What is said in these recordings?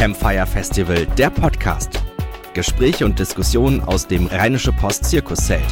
Campfire Festival, der Podcast. Gespräche und Diskussionen aus dem Rheinische Post Zirkuszelt.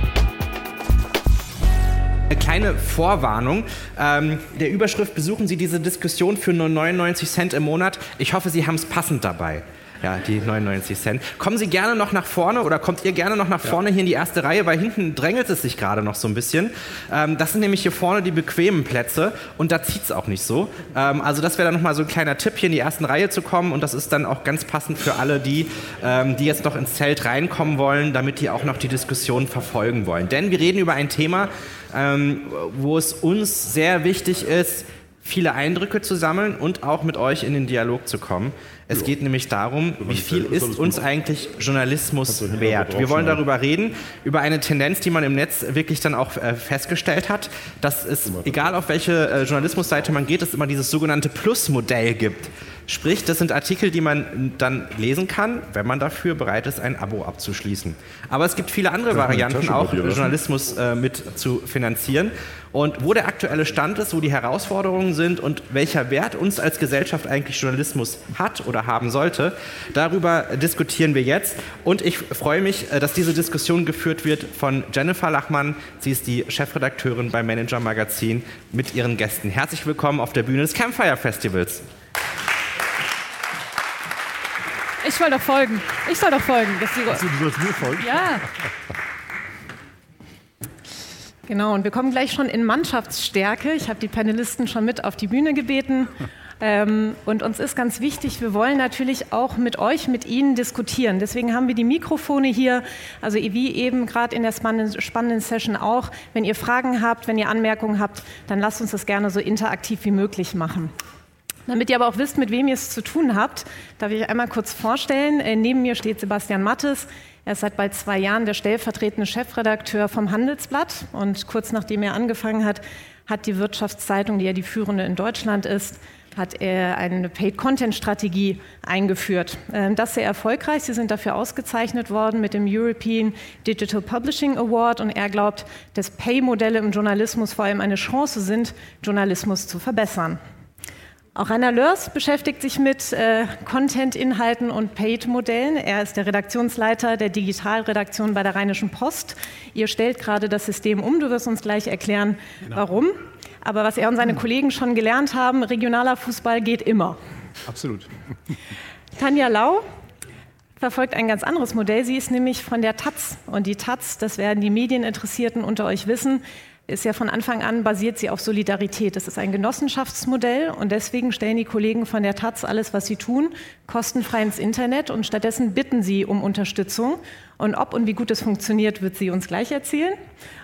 Eine kleine Vorwarnung. Ähm, der Überschrift besuchen Sie diese Diskussion für nur 99 Cent im Monat. Ich hoffe, Sie haben es passend dabei. Ja, die 99 Cent. Kommen Sie gerne noch nach vorne oder kommt ihr gerne noch nach vorne hier in die erste Reihe, weil hinten drängelt es sich gerade noch so ein bisschen. Ähm, das sind nämlich hier vorne die bequemen Plätze und da zieht es auch nicht so. Ähm, also das wäre dann nochmal so ein kleiner Tipp, hier in die ersten Reihe zu kommen und das ist dann auch ganz passend für alle, die, ähm, die jetzt noch ins Zelt reinkommen wollen, damit die auch noch die Diskussion verfolgen wollen. Denn wir reden über ein Thema, ähm, wo es uns sehr wichtig ist, viele Eindrücke zu sammeln und auch mit euch in den Dialog zu kommen. Es ja. geht nämlich darum, wie viel ist uns eigentlich Journalismus wert? Wir wollen darüber reden, über eine Tendenz, die man im Netz wirklich dann auch äh, festgestellt hat, dass es, egal auf welche äh, Journalismusseite man geht, es immer dieses sogenannte Plus-Modell gibt. Sprich, das sind Artikel, die man dann lesen kann, wenn man dafür bereit ist, ein Abo abzuschließen. Aber es gibt viele andere Varianten, auch Journalismus äh, mit zu finanzieren. Und wo der aktuelle Stand ist, wo die Herausforderungen sind und welcher Wert uns als Gesellschaft eigentlich Journalismus hat oder haben sollte, darüber diskutieren wir jetzt. Und ich freue mich, äh, dass diese Diskussion geführt wird von Jennifer Lachmann. Sie ist die Chefredakteurin beim Manager Magazin mit ihren Gästen. Herzlich willkommen auf der Bühne des Campfire Festivals. Ich soll doch folgen. Ich soll doch folgen. Dass die Achso, du sollst mir folgen? Ja. Genau, und wir kommen gleich schon in Mannschaftsstärke. Ich habe die Panelisten schon mit auf die Bühne gebeten. Ähm, und uns ist ganz wichtig, wir wollen natürlich auch mit euch, mit Ihnen diskutieren. Deswegen haben wir die Mikrofone hier, also wie eben gerade in der spannenden Session auch. Wenn ihr Fragen habt, wenn ihr Anmerkungen habt, dann lasst uns das gerne so interaktiv wie möglich machen. Damit ihr aber auch wisst, mit wem ihr es zu tun habt, darf ich einmal kurz vorstellen. Äh, neben mir steht Sebastian Mattes. Er ist seit bald zwei Jahren der stellvertretende Chefredakteur vom Handelsblatt. Und kurz nachdem er angefangen hat, hat die Wirtschaftszeitung, die ja die führende in Deutschland ist, hat er eine Paid-Content-Strategie eingeführt. Ähm, das sehr erfolgreich. Sie sind dafür ausgezeichnet worden mit dem European Digital Publishing Award und er glaubt, dass Pay-Modelle im Journalismus vor allem eine Chance sind, Journalismus zu verbessern. Auch Rainer Lörs beschäftigt sich mit äh, Content-Inhalten und Paid-Modellen. Er ist der Redaktionsleiter der Digitalredaktion bei der Rheinischen Post. Ihr stellt gerade das System um. Du wirst uns gleich erklären, genau. warum. Aber was er und seine Kollegen schon gelernt haben, regionaler Fußball geht immer. Absolut. Tanja Lau verfolgt ein ganz anderes Modell. Sie ist nämlich von der Taz. Und die Taz, das werden die Medieninteressierten unter euch wissen, ist ja von Anfang an basiert sie auf Solidarität. Das ist ein Genossenschaftsmodell und deswegen stellen die Kollegen von der Taz alles, was sie tun, kostenfrei ins Internet und stattdessen bitten sie um Unterstützung. Und ob und wie gut es funktioniert, wird sie uns gleich erzählen.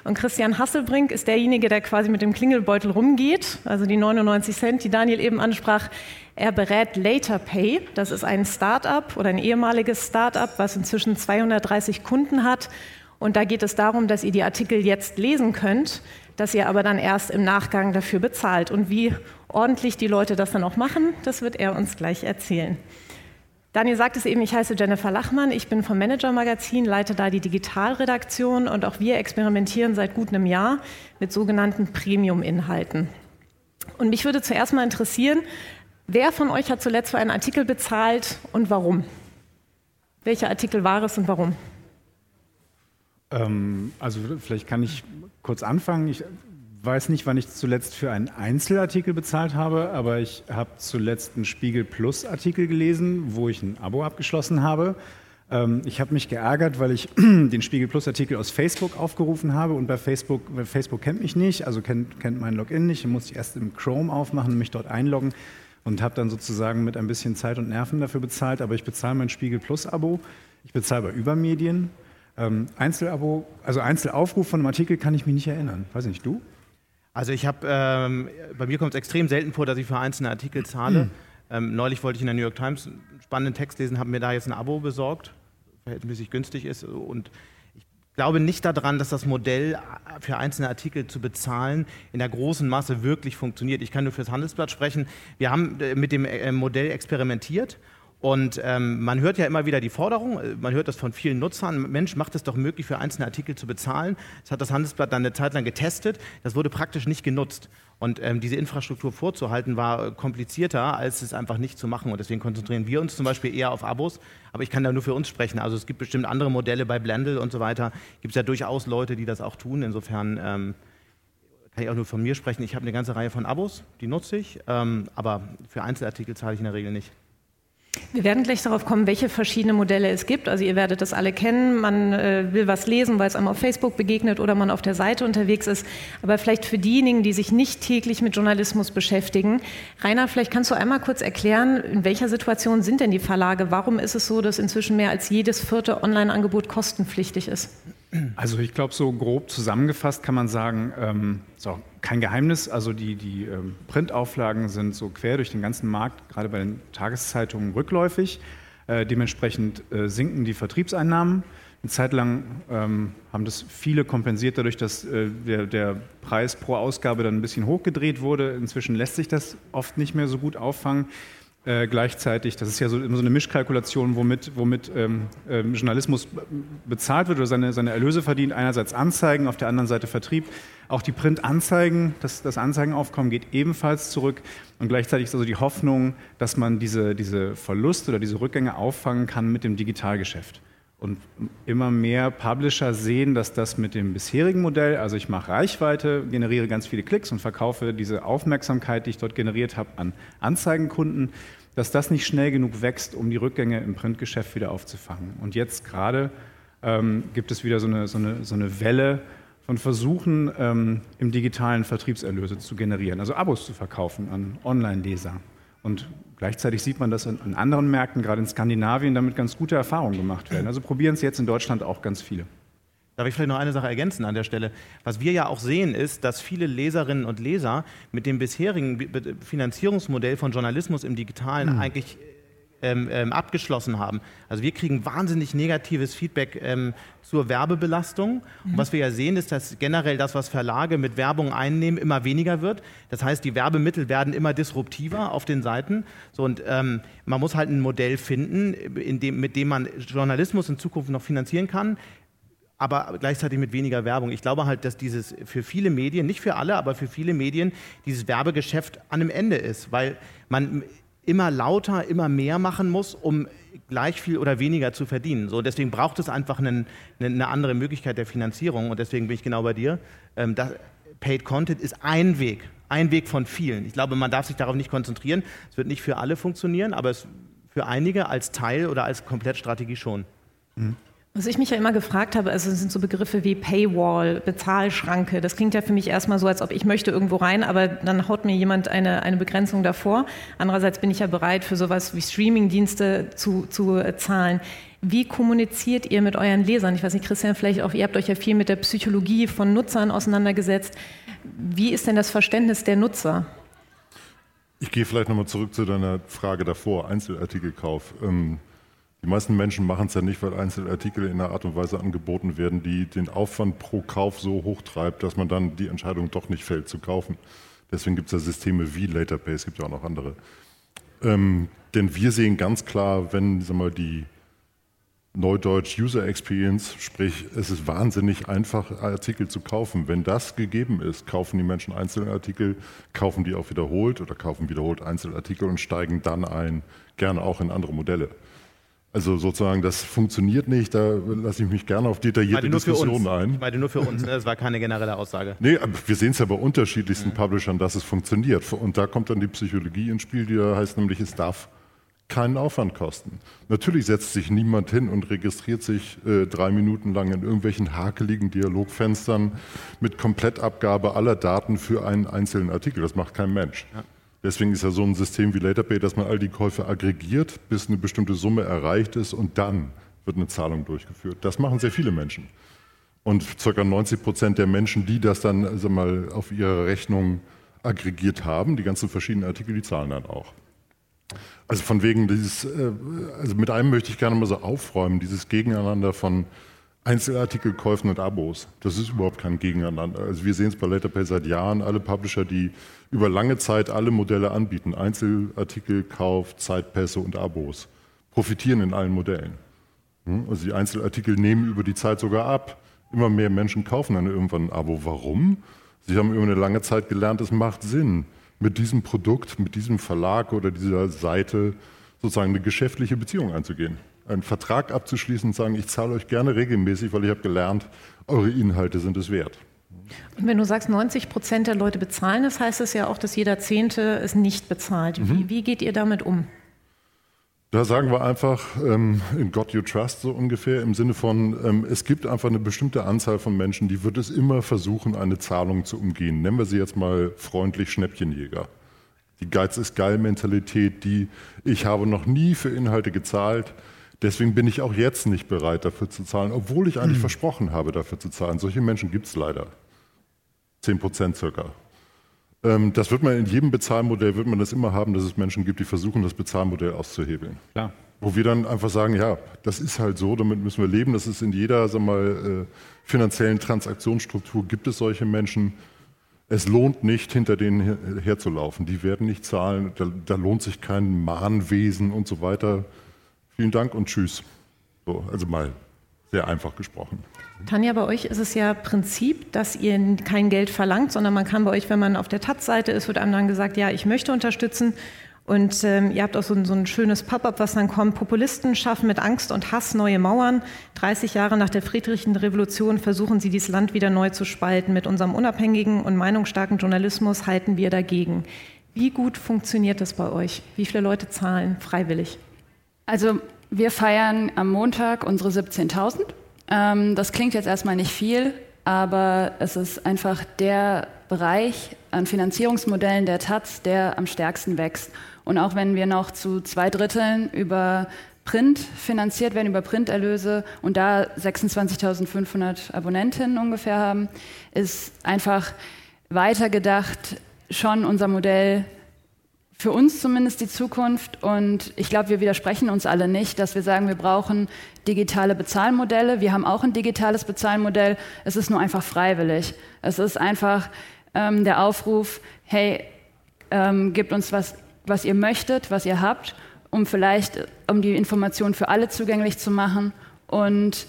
Und Christian Hasselbrink ist derjenige, der quasi mit dem Klingelbeutel rumgeht, also die 99 Cent, die Daniel eben ansprach. Er berät Later Pay. Das ist ein Start-up oder ein ehemaliges Start-up, was inzwischen 230 Kunden hat und da geht es darum, dass ihr die Artikel jetzt lesen könnt, dass ihr aber dann erst im Nachgang dafür bezahlt. Und wie ordentlich die Leute das dann auch machen, das wird er uns gleich erzählen. Daniel sagt es eben, ich heiße Jennifer Lachmann, ich bin vom Manager Magazin, leite da die Digitalredaktion und auch wir experimentieren seit gut einem Jahr mit sogenannten Premium-Inhalten. Und mich würde zuerst mal interessieren, wer von euch hat zuletzt für einen Artikel bezahlt und warum? Welcher Artikel war es und warum? Ähm, also vielleicht kann ich kurz anfangen. Ich weiß nicht, wann ich zuletzt für einen Einzelartikel bezahlt habe, aber ich habe zuletzt einen Spiegel Plus Artikel gelesen, wo ich ein Abo abgeschlossen habe. Ähm, ich habe mich geärgert, weil ich den Spiegel Plus Artikel aus Facebook aufgerufen habe und bei Facebook, Facebook kennt mich nicht, also kennt, kennt mein Login nicht, musste ich erst im Chrome aufmachen und mich dort einloggen und habe dann sozusagen mit ein bisschen Zeit und Nerven dafür bezahlt, aber ich bezahle mein Spiegel Plus Abo. Ich bezahle bei Übermedien ähm, Einzelabo, also Einzelaufruf von einem Artikel kann ich mich nicht erinnern. Weiß nicht, du? Also ich habe, ähm, bei mir kommt es extrem selten vor, dass ich für einzelne Artikel zahle. Mhm. Ähm, neulich wollte ich in der New York Times einen spannenden Text lesen, habe mir da jetzt ein Abo besorgt, verhältnismäßig günstig ist. Und ich glaube nicht daran, dass das Modell für einzelne Artikel zu bezahlen in der großen Masse wirklich funktioniert. Ich kann nur fürs Handelsblatt sprechen. Wir haben äh, mit dem äh, Modell experimentiert Und ähm, man hört ja immer wieder die Forderung, äh, man hört das von vielen Nutzern, Mensch, macht es doch möglich, für einzelne Artikel zu bezahlen. Das hat das Handelsblatt dann eine Zeit lang getestet, das wurde praktisch nicht genutzt. Und ähm, diese Infrastruktur vorzuhalten war komplizierter, als es einfach nicht zu machen. Und deswegen konzentrieren wir uns zum Beispiel eher auf Abos. Aber ich kann da nur für uns sprechen. Also es gibt bestimmt andere Modelle bei Blendl und so weiter. Gibt es ja durchaus Leute, die das auch tun. Insofern ähm, kann ich auch nur von mir sprechen. Ich habe eine ganze Reihe von Abos, die nutze ich. Ähm, aber für Einzelartikel zahle ich in der Regel nicht. Wir werden gleich darauf kommen, welche verschiedenen Modelle es gibt. Also ihr werdet das alle kennen. Man äh, will was lesen, weil es einem auf Facebook begegnet oder man auf der Seite unterwegs ist. Aber vielleicht für diejenigen, die sich nicht täglich mit Journalismus beschäftigen. Rainer, vielleicht kannst du einmal kurz erklären, in welcher Situation sind denn die Verlage? Warum ist es so, dass inzwischen mehr als jedes vierte Online-Angebot kostenpflichtig ist? Also ich glaube, so grob zusammengefasst kann man sagen, ähm, so, kein Geheimnis, also die, die ähm, Printauflagen sind so quer durch den ganzen Markt, gerade bei den Tageszeitungen, rückläufig. Äh, dementsprechend äh, sinken die Vertriebseinnahmen. Eine Zeit lang ähm, haben das viele kompensiert, dadurch, dass äh, der, der, Preis pro Ausgabe dann ein bisschen hochgedreht wurde. Inzwischen lässt sich das oft nicht mehr so gut auffangen. Äh, gleichzeitig, das ist ja so, immer so eine Mischkalkulation, womit, womit ähm, äh, Journalismus bezahlt wird oder seine, seine Erlöse verdient. Einerseits Anzeigen, auf der anderen Seite Vertrieb. Auch die Printanzeigen, das, das Anzeigenaufkommen geht ebenfalls zurück. Und gleichzeitig ist also die Hoffnung, dass man diese, diese Verluste oder diese Rückgänge auffangen kann mit dem Digitalgeschäft. Und immer mehr Publisher sehen, dass das mit dem bisherigen Modell, also ich mache Reichweite, generiere ganz viele Klicks und verkaufe diese Aufmerksamkeit, die ich dort generiert habe, an Anzeigenkunden, dass das nicht schnell genug wächst, um die Rückgänge im Printgeschäft wieder aufzufangen. Und jetzt gerade ähm, gibt es wieder so eine, so eine, so eine Welle von Versuchen, ähm, im digitalen Vertriebserlöse zu generieren, also Abos zu verkaufen an Online-Leser. Und gleichzeitig sieht man, dass in anderen Märkten, gerade in Skandinavien, damit ganz gute Erfahrungen gemacht werden. Also probieren es jetzt in Deutschland auch ganz viele. Darf ich vielleicht noch eine Sache ergänzen an der Stelle? Was wir ja auch sehen, ist, dass viele Leserinnen und Leser mit dem bisherigen Finanzierungsmodell von Journalismus im Digitalen mhm. eigentlich ähm, ähm, abgeschlossen haben. Also wir kriegen wahnsinnig negatives Feedback ähm, zur Werbebelastung. Mhm. Und was wir ja sehen, ist, dass generell das, was Verlage mit Werbung einnehmen, immer weniger wird. Das heißt, die Werbemittel werden immer disruptiver auf den Seiten. So, und ähm, man muss halt ein Modell finden, dem, mit dem man Journalismus in Zukunft noch finanzieren kann aber gleichzeitig mit weniger Werbung. Ich glaube halt, dass dieses für viele Medien, nicht für alle, aber für viele Medien, dieses Werbegeschäft an einem Ende ist, weil man immer lauter, immer mehr machen muss, um gleich viel oder weniger zu verdienen. So, deswegen braucht es einfach einen, eine andere Möglichkeit der Finanzierung und deswegen bin ich genau bei dir. Ähm, das, Paid Content ist ein Weg, ein Weg von vielen. Ich glaube, man darf sich darauf nicht konzentrieren. Es wird nicht für alle funktionieren, aber es für einige als Teil oder als Komplettstrategie schon. Mhm. Was ich mich ja immer gefragt habe, also sind so Begriffe wie Paywall, Bezahlschranke. Das klingt ja für mich erstmal so, als ob ich möchte irgendwo rein, aber dann haut mir jemand eine, eine Begrenzung davor. Andererseits bin ich ja bereit, für sowas wie Streamingdienste zu, zu zahlen. Wie kommuniziert ihr mit euren Lesern? Ich weiß nicht, Christian, vielleicht auch, ihr habt euch ja viel mit der Psychologie von Nutzern auseinandergesetzt. Wie ist denn das Verständnis der Nutzer? Ich gehe vielleicht nochmal zurück zu deiner Frage davor, Einzelartikelkauf. Ähm die meisten Menschen machen es ja nicht, weil Einzelartikel in einer Art und Weise angeboten werden, die den Aufwand pro Kauf so hoch treibt, dass man dann die Entscheidung doch nicht fällt zu kaufen. Deswegen gibt es ja Systeme wie LaterPay, es gibt ja auch noch andere. Ähm, denn wir sehen ganz klar, wenn sag mal, die Neudeutsch User Experience, sprich es ist wahnsinnig einfach, Artikel zu kaufen. Wenn das gegeben ist, kaufen die Menschen Einzelartikel, kaufen die auch wiederholt oder kaufen wiederholt Einzelartikel und steigen dann ein, gerne auch in andere Modelle. Also sozusagen, das funktioniert nicht, da lasse ich mich gerne auf detaillierte Diskussionen ein. Ich meine nur für uns, ne? das war keine generelle Aussage. Nee, aber wir sehen es ja bei unterschiedlichsten ja. Publishern, dass es funktioniert. Und da kommt dann die Psychologie ins Spiel, die da heißt nämlich, es darf keinen Aufwand kosten. Natürlich setzt sich niemand hin und registriert sich äh, drei Minuten lang in irgendwelchen hakeligen Dialogfenstern mit Komplettabgabe aller Daten für einen einzelnen Artikel. Das macht kein Mensch. Ja. Deswegen ist ja so ein System wie LaterPay, dass man all die Käufe aggregiert, bis eine bestimmte Summe erreicht ist und dann wird eine Zahlung durchgeführt. Das machen sehr viele Menschen. Und ca. 90 Prozent der Menschen, die das dann also mal auf ihrer Rechnung aggregiert haben, die ganzen verschiedenen Artikel, die zahlen dann auch. Also von wegen dieses, äh, also mit einem möchte ich gerne mal so aufräumen, dieses Gegeneinander von Einzelartikelkäufen und Abos. Das ist überhaupt kein Gegeneinander. Also wir sehen es bei LaterPay seit Jahren, alle Publisher, die über lange Zeit alle Modelle anbieten, Einzelartikelkauf, Zeitpässe und Abos. profitieren in allen Modellen. Hm? Also die Einzelartikel nehmen über die Zeit sogar ab. Immer mehr Menschen kaufen dann irgendwann ein Abo. Warum? Sie haben über eine lange Zeit gelernt, es macht Sinn, mit diesem Produkt, mit diesem Verlag oder dieser Seite sozusagen eine geschäftliche Beziehung einzugehen. Einen Vertrag abzuschließen und sagen, ich zahle euch gerne regelmäßig, weil ich habe gelernt, eure Inhalte sind es wert. Und wenn du sagst, 90 Prozent der Leute bezahlen, das heißt es ja auch, dass jeder Zehnte es nicht bezahlt. Mhm. Wie, wie geht ihr damit um? Da sagen wir einfach, ähm, in God you trust so ungefähr, im Sinne von, ähm, es gibt einfach eine bestimmte Anzahl von Menschen, die wird es immer versuchen, eine Zahlung zu umgehen. Nennen wir sie jetzt mal freundlich Schnäppchenjäger. Die Geiz ist geil Mentalität, die ich habe noch nie für Inhalte gezahlt, deswegen bin ich auch jetzt nicht bereit dafür zu zahlen, obwohl ich eigentlich mhm. versprochen habe, dafür zu zahlen. Solche Menschen gibt es leider. Zehn Prozent circa. Ähm, das wird man in jedem Bezahlmodell, wird man das immer haben, dass es Menschen gibt, die versuchen, das Bezahlmodell auszuhebeln. Klar. Wo wir dann einfach sagen, ja, das ist halt so, damit müssen wir leben. Das ist in jeder sag mal, äh, finanziellen Transaktionsstruktur gibt es solche Menschen. Es lohnt nicht, hinter denen herzulaufen. Die werden nicht zahlen. Da, da, lohnt sich kein Mahnwesen und so weiter. Vielen Dank und tschüss. So, also mal sehr einfach gesprochen. Tanja, bei euch ist es ja Prinzip, dass ihr kein Geld verlangt, sondern man kann bei euch, wenn man auf der Taz-Seite ist, wird einem dann gesagt, ja, ich möchte unterstützen. Und ähm, ihr habt auch so ein, so ein schönes Pop-up, was dann kommt. Populisten schaffen mit Angst und Hass neue Mauern. 30 Jahre nach der friedlichen Revolution versuchen sie, dieses Land wieder neu zu spalten. Mit unserem unabhängigen und meinungsstarken Journalismus halten wir dagegen. Wie gut funktioniert das bei euch? Wie viele Leute zahlen freiwillig? Also wir feiern am Montag unsere 17.000. Ähm, das klingt jetzt erstmal nicht viel, aber es ist einfach der Bereich an Finanzierungsmodellen der Taz, der am stärksten wächst. Und auch wenn wir noch zu zwei Dritteln über Print finanziert werden, über Printerlöse und da 26.500 Abonnentinnen ungefähr haben, ist einfach weitergedacht schon unser Modell für uns zumindest die Zukunft. Und ich glaube, wir widersprechen uns alle nicht, dass wir sagen, wir brauchen digitale Bezahlmodelle. Wir haben auch ein digitales Bezahlmodell. Es ist nur einfach freiwillig. Es ist einfach ähm, der Aufruf, hey, ähm, gebt uns was, was ihr möchtet, was ihr habt, um vielleicht, um die Informationen für alle zugänglich zu machen. Und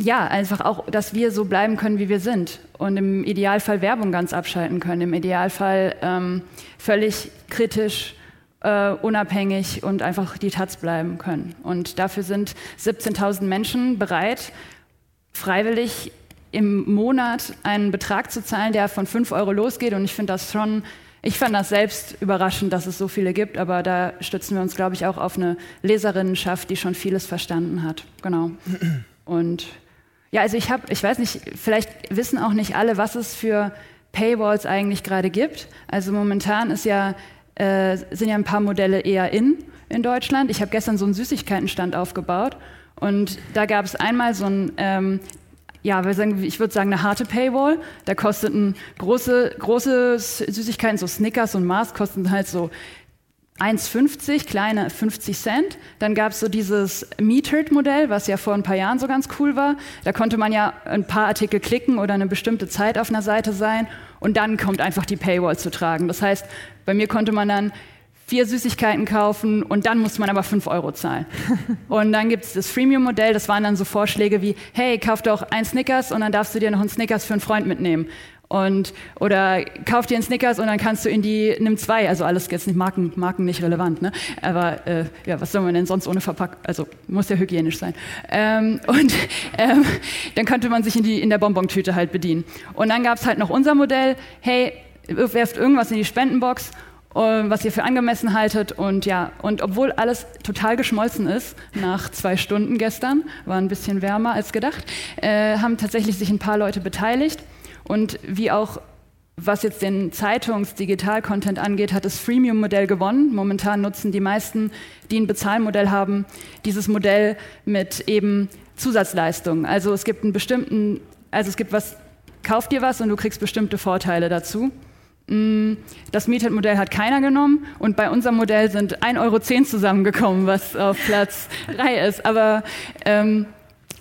ja, einfach auch, dass wir so bleiben können, wie wir sind und im Idealfall Werbung ganz abschalten können, im Idealfall ähm, völlig kritisch, äh, unabhängig und einfach die Taz bleiben können. Und dafür sind 17.000 Menschen bereit, freiwillig im Monat einen Betrag zu zahlen, der von 5 Euro losgeht. Und ich finde das schon, ich fand das selbst überraschend, dass es so viele gibt, aber da stützen wir uns, glaube ich, auch auf eine Leserinnenschaft, die schon vieles verstanden hat. Genau. Und ja, also ich habe, ich weiß nicht, vielleicht wissen auch nicht alle, was es für Paywalls eigentlich gerade gibt. Also momentan ist ja, äh, sind ja ein paar Modelle eher in in Deutschland. Ich habe gestern so einen Süßigkeitenstand aufgebaut und da gab es einmal so ein ähm, ja, ich würde sagen, eine harte Paywall. Da kosteten große, große Süßigkeiten, so Snickers und Mars, kosten halt so 1,50, kleine 50 Cent. Dann gab es so dieses Metered-Modell, was ja vor ein paar Jahren so ganz cool war. Da konnte man ja ein paar Artikel klicken oder eine bestimmte Zeit auf einer Seite sein und dann kommt einfach die Paywall zu tragen. Das heißt, bei mir konnte man dann vier Süßigkeiten kaufen und dann musste man aber fünf Euro zahlen. und dann gibt es das Freemium-Modell, das waren dann so Vorschläge wie, hey, kauf doch ein Snickers und dann darfst du dir noch einen Snickers für einen Freund mitnehmen. Und, oder kauf dir einen Snickers und dann kannst du in die, nimm zwei, also alles jetzt nicht Marken, Marken nicht relevant, ne? Aber äh, ja, was soll man denn sonst ohne Verpackung, also muss ja hygienisch sein. Ähm, und ähm, dann könnte man sich in, die, in der Bonbontüte halt bedienen. Und dann gab es halt noch unser Modell, hey, werft irgendwas in die Spendenbox was ihr für angemessen haltet. Und ja, und obwohl alles total geschmolzen ist, nach zwei Stunden gestern, war ein bisschen wärmer als gedacht, äh, haben tatsächlich sich ein paar Leute beteiligt. Und wie auch was jetzt den Zeitungs-Digital-Content angeht, hat das Freemium-Modell gewonnen. Momentan nutzen die meisten, die ein Bezahlmodell haben, dieses Modell mit eben Zusatzleistungen. Also es gibt einen bestimmten, also es gibt was, kauf dir was und du kriegst bestimmte Vorteile dazu. Mm, das Metered-Modell hat keiner genommen und bei unserem Modell sind 1,10 Euro zusammengekommen, was auf Platz 3 ist. Aber ähm,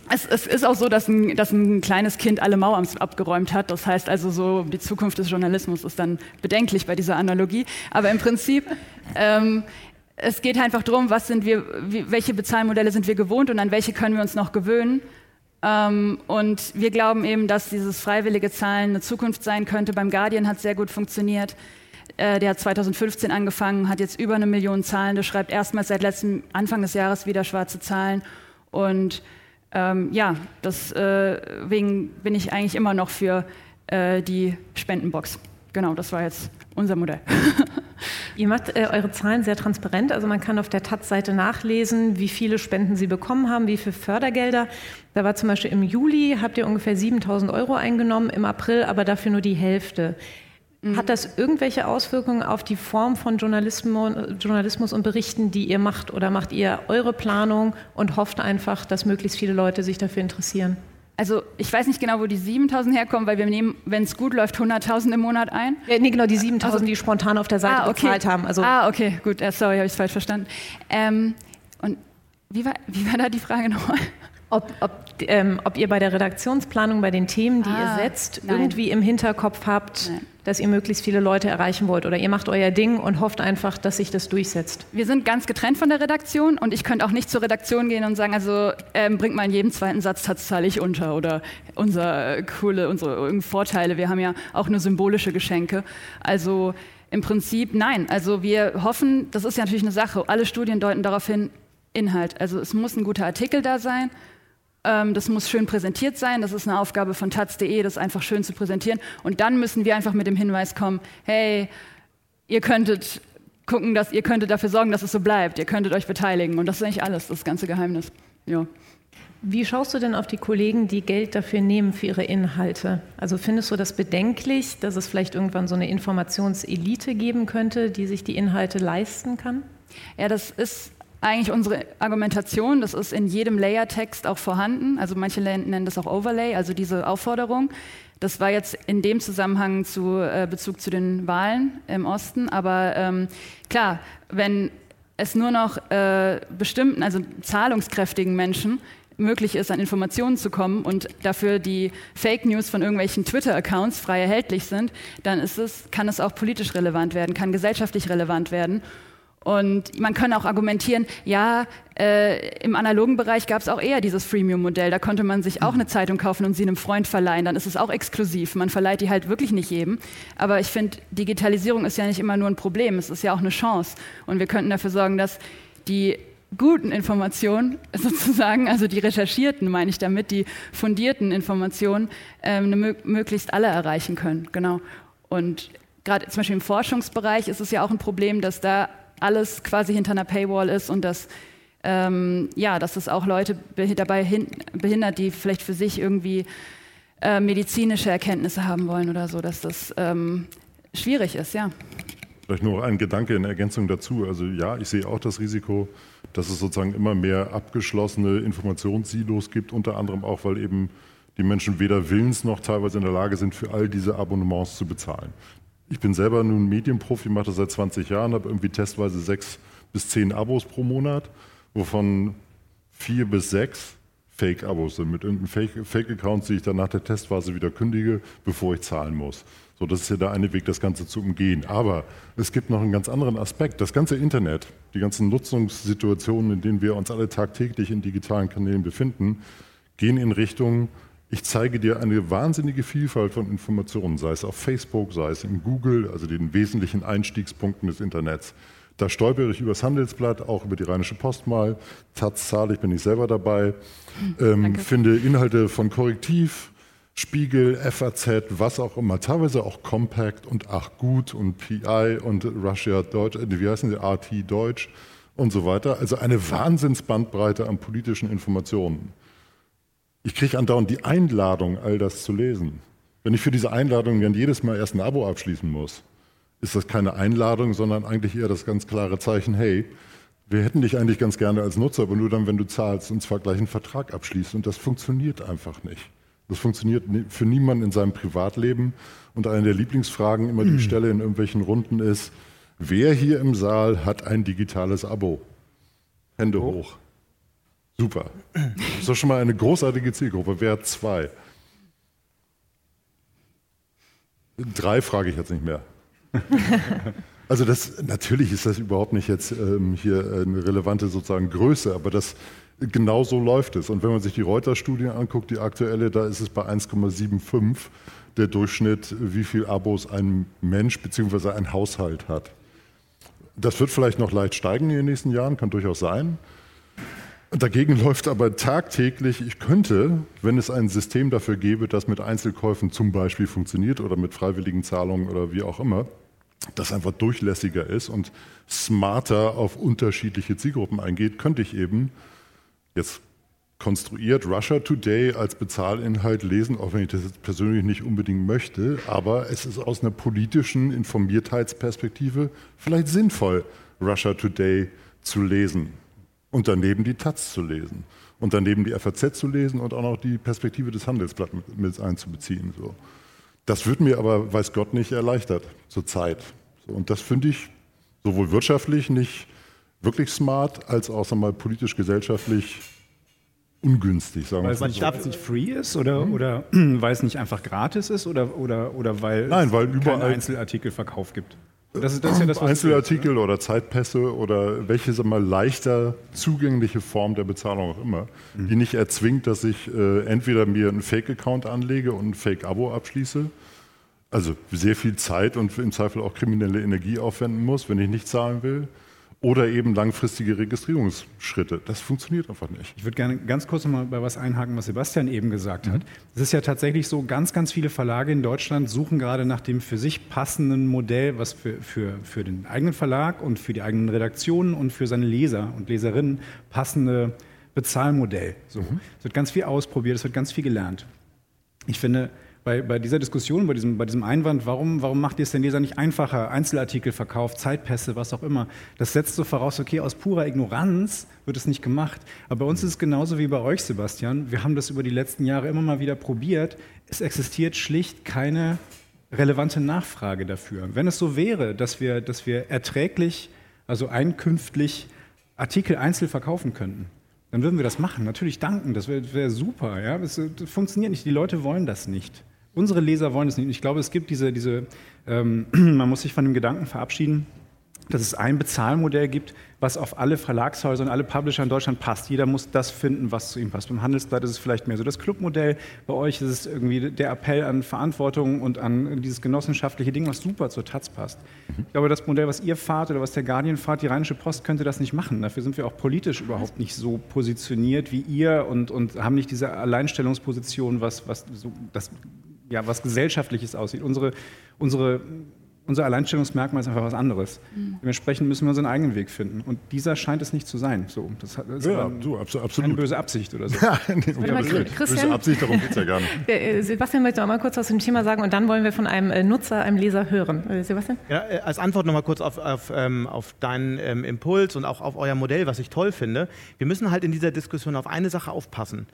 es, es, ist auch so, dass ein, dass ein, kleines Kind alle Mauern abgeräumt hat. Das heißt also so, die Zukunft des Journalismus ist dann bedenklich bei dieser Analogie. Aber im Prinzip ähm, es geht einfach darum, was sind wir, wie, welche Bezahlmodelle sind wir gewohnt und an welche können wir uns noch gewöhnen. Ähm, und wir glauben eben, dass dieses freiwillige Zahlen eine Zukunft sein könnte. Beim Guardian hat es sehr gut funktioniert. Äh, der hat 2015 angefangen, hat jetzt über eine Million Zahlende, schreibt erstmals seit letztem Anfang des Jahres wieder schwarze Zahlen. Und ähm, ja, deswegen äh, bin ich eigentlich immer noch für äh, die Spendenbox. Genau, das war jetzt unser Modell. Ihr macht äh, eure Zahlen sehr transparent, also man kann auf der Taz-Seite nachlesen, wie viele Spenden Sie bekommen haben, wie viele Fördergelder. Da war zum Beispiel im Juli, habt ihr ungefähr 7000 Euro eingenommen, im April aber dafür nur die Hälfte. Mhm. Hat das irgendwelche Auswirkungen auf die Form von Journalismus, und Berichten, die ihr macht? Oder macht ihr eure Planung und hofft einfach, dass möglichst viele Leute sich dafür interessieren? Also ich weiß nicht genau, wo die 7000 herkommen, weil wir nehmen, wenn es gut läuft, 100.000 im Monat ein. Ja, nee, genau, die 7000, also, die spontan auf der Seite ah, okay. bezahlt haben. Also ah, okay, gut, sorry, habe ich es falsch verstanden. Ähm, und wie war, wie war da die Frage nochmal? Ob, ob, ähm, ob, ihr bei der Redaktionsplanung, bei den Themen, die ah, ihr setzt, nein. irgendwie im Hinterkopf habt, nein. dass ihr möglichst viele Leute erreichen wollt. Oder ihr macht euer Ding und hofft einfach, dass sich das durchsetzt. Wir sind ganz getrennt von der Redaktion und ich könnte auch nicht zur Redaktion gehen und sagen, also ähm, bringt mal in jedem zweiten Satz zahle ich unter oder unser coole, unsere Vorteile. Wir haben ja auch nur symbolische Geschenke. Also im Prinzip nein. Also wir hoffen, das ist ja natürlich eine Sache, alle Studien deuten darauf hin, Inhalt. Also es muss ein guter Artikel da sein das muss schön präsentiert sein. Das ist eine Aufgabe von taz.de, das einfach schön zu präsentieren. Und dann müssen wir einfach mit dem Hinweis kommen, hey, ihr könntet gucken, dass ihr könntet dafür sorgen, dass es so bleibt. Ihr könntet euch beteiligen. Und das ist eigentlich alles, das ganze Geheimnis. Ja. Wie schaust du denn auf die Kollegen, die Geld dafür nehmen für ihre Inhalte? Also findest du das bedenklich, dass es vielleicht irgendwann so eine Informationselite geben könnte, die sich die Inhalte leisten kann? Ja, das ist eigentlich unsere Argumentation, das ist in jedem Layer-Text auch vorhanden. Also manche nennen das auch Overlay, also diese Aufforderung. Das war jetzt in dem Zusammenhang zu äh, Bezug zu den Wahlen im Osten. Aber ähm, klar, wenn es nur noch äh, bestimmten, also zahlungskräftigen Menschen möglich ist, an Informationen zu kommen und dafür die Fake News von irgendwelchen Twitter-Accounts frei erhältlich sind, dann ist es, kann es auch politisch relevant werden, kann gesellschaftlich relevant werden. Und man kann auch argumentieren, ja, äh, im analogen Bereich gab es auch eher dieses Freemium-Modell. Da konnte man sich auch eine Zeitung kaufen und sie einem Freund verleihen. Dann ist es auch exklusiv. Man verleiht die halt wirklich nicht jedem. Aber ich finde, Digitalisierung ist ja nicht immer nur ein Problem. Es ist ja auch eine Chance. Und wir könnten dafür sorgen, dass die guten Informationen sozusagen, also die recherchierten meine ich damit, die fundierten Informationen, ähm, möglichst alle erreichen können. Genau. Und gerade zum Beispiel im Forschungsbereich ist es ja auch ein Problem, dass da alles quasi hinter einer Paywall ist und dass, ähm, ja, dass es auch Leute dabei hin, behindert, die vielleicht für sich irgendwie äh, medizinische Erkenntnisse haben wollen oder so, dass das ähm, schwierig ist, ja. Vielleicht nur ein Gedanke in Ergänzung dazu. Also ja, ich sehe auch das Risiko, dass es sozusagen immer mehr abgeschlossene Informationssilos gibt, unter anderem auch, weil eben die Menschen weder willens noch teilweise in der Lage sind, für all diese Abonnements zu bezahlen. Ich bin selber nun Medienprofi, mache das seit 20 Jahren, habe irgendwie testweise sechs bis zehn Abos pro Monat, wovon vier bis sechs Fake-Abos sind mit irgendeinem Fake-Account, die ich dann nach der Testphase wieder kündige, bevor ich zahlen muss. So, das ist ja der eine Weg, das Ganze zu umgehen. Aber es gibt noch einen ganz anderen Aspekt. Das ganze Internet, die ganzen Nutzungssituationen, in denen wir uns alle tagtäglich in digitalen Kanälen befinden, gehen in Richtung ich zeige dir eine wahnsinnige Vielfalt von Informationen, sei es auf Facebook, sei es in Google, also den wesentlichen Einstiegspunkten des Internets. Da stolpere ich übers Handelsblatt, auch über die Rheinische Post mal. Taz ich, bin ich selber dabei. Ähm, finde Inhalte von Korrektiv, Spiegel, FAZ, was auch immer, teilweise auch Compact und Ach Gut und PI und Russia Deutsch, äh, wie heißen sie, RT Deutsch und so weiter. Also eine Wahnsinnsbandbreite an politischen Informationen. Ich kriege andauernd die Einladung, all das zu lesen. Wenn ich für diese Einladung dann jedes Mal erst ein Abo abschließen muss, ist das keine Einladung, sondern eigentlich eher das ganz klare Zeichen, hey, wir hätten dich eigentlich ganz gerne als Nutzer, aber nur dann, wenn du zahlst und zwar gleich einen Vertrag abschließt. Und das funktioniert einfach nicht. Das funktioniert für niemanden in seinem Privatleben. Und eine der Lieblingsfragen immer die mhm. Stelle in irgendwelchen Runden ist, wer hier im Saal hat ein digitales Abo? Hände oh. hoch. Super. Das ist doch schon mal eine großartige Zielgruppe. Wer hat zwei? Drei frage ich jetzt nicht mehr. Also das, natürlich ist das überhaupt nicht jetzt ähm, hier eine relevante sozusagen Größe, aber das, genau so läuft es. Und wenn man sich die Reuters-Studie anguckt, die aktuelle, da ist es bei 1,75 der Durchschnitt, wie viel Abos ein Mensch bzw. ein Haushalt hat. Das wird vielleicht noch leicht steigen in den nächsten Jahren, kann durchaus sein. Dagegen läuft aber tagtäglich, ich könnte, wenn es ein System dafür gäbe, das mit Einzelkäufen zum Beispiel funktioniert oder mit freiwilligen Zahlungen oder wie auch immer, das einfach durchlässiger ist und smarter auf unterschiedliche Zielgruppen eingeht, könnte ich eben jetzt konstruiert Russia Today als Bezahlinhalt lesen, auch wenn ich das jetzt persönlich nicht unbedingt möchte, aber es ist aus einer politischen Informiertheitsperspektive vielleicht sinnvoll, Russia Today zu lesen und daneben die Taz zu lesen und daneben die FAZ zu lesen und auch noch die Perspektive des Handelsblatts mit einzubeziehen. So. Das wird mir aber, weiß Gott, nicht erleichtert zurzeit. So, und das finde ich sowohl wirtschaftlich nicht wirklich smart, als auch mal, politisch-gesellschaftlich ungünstig, sagen wir mal. Weil es nicht, nicht free ist oder, hm? oder weil es nicht einfach gratis ist oder, oder, oder weil Nein, weil es überall Einzelartikelverkauf gibt? Das ist, das ist ja das, Einzelartikel ist, oder Zeitpässe oder welche sagen wir, leichter zugängliche Form der Bezahlung auch immer, mhm. die nicht erzwingt, dass ich äh, entweder mir einen Fake-Account anlege und ein Fake-Abo abschließe, also sehr viel Zeit und im Zweifel auch kriminelle Energie aufwenden muss, wenn ich nicht zahlen will, oder eben langfristige Registrierungsschritte. Das funktioniert einfach nicht. Ich würde gerne ganz kurz noch mal bei was einhaken, was Sebastian eben gesagt mhm. hat. Es ist ja tatsächlich so, ganz, ganz viele Verlage in Deutschland suchen gerade nach dem für sich passenden Modell, was für, für, für den eigenen Verlag und für die eigenen Redaktionen und für seine Leser und Leserinnen passende Bezahlmodell. So. Mhm. Es wird ganz viel ausprobiert, es wird ganz viel gelernt. Ich finde, bei, bei dieser Diskussion, bei diesem, bei diesem Einwand, warum, warum macht ihr es den Leser nicht einfacher, Einzelartikel verkauft, Zeitpässe, was auch immer, das setzt so voraus, okay, aus purer Ignoranz wird es nicht gemacht. Aber bei uns ist es genauso wie bei euch, Sebastian. Wir haben das über die letzten Jahre immer mal wieder probiert. Es existiert schlicht keine relevante Nachfrage dafür. Wenn es so wäre, dass wir, dass wir erträglich, also einkünftlich Artikel einzeln verkaufen könnten, dann würden wir das machen. Natürlich danken, das wäre wär super. Ja? Das, das, funktioniert nicht, die Leute wollen das nicht. Unsere Leser wollen es nicht. Ich glaube, es gibt diese, diese ähm, man muss sich von dem Gedanken verabschieden, dass es ein Bezahlmodell gibt, was auf alle Verlagshäuser und alle Publisher in Deutschland passt. Jeder muss das finden, was zu ihm passt. Beim Handelsblatt ist es vielleicht mehr so das Clubmodell. Bei euch ist es irgendwie der Appell an Verantwortung und an dieses genossenschaftliche Ding, was super zur Taz passt. Ich glaube, das Modell, was ihr fahrt oder was der Guardian fahrt, die Rheinische Post könnte das nicht machen. Dafür sind wir auch politisch überhaupt nicht so positioniert wie ihr und, und haben nicht diese Alleinstellungsposition, was, was so das ja, was Gesellschaftliches aussieht. Unsere, unsere, unser Alleinstellungsmerkmal ist einfach was anderes. Mhm. Dementsprechend müssen wir unseren eigenen Weg finden. Und dieser scheint es nicht zu sein. So, das ist ja, so, absolut. keine böse Absicht oder so. ja, nee, mal, böse Absicht, darum geht es ja gar nicht. Äh, Sebastian möchte auch mal kurz was zum Thema sagen und dann wollen wir von einem äh, Nutzer, einem Leser hören. Äh, Sebastian? Ja, als Antwort nochmal kurz auf, auf, ähm, auf deinen ähm, Impuls und auch auf euer Modell, was ich toll finde. Wir müssen halt in dieser Diskussion auf eine Sache aufpassen.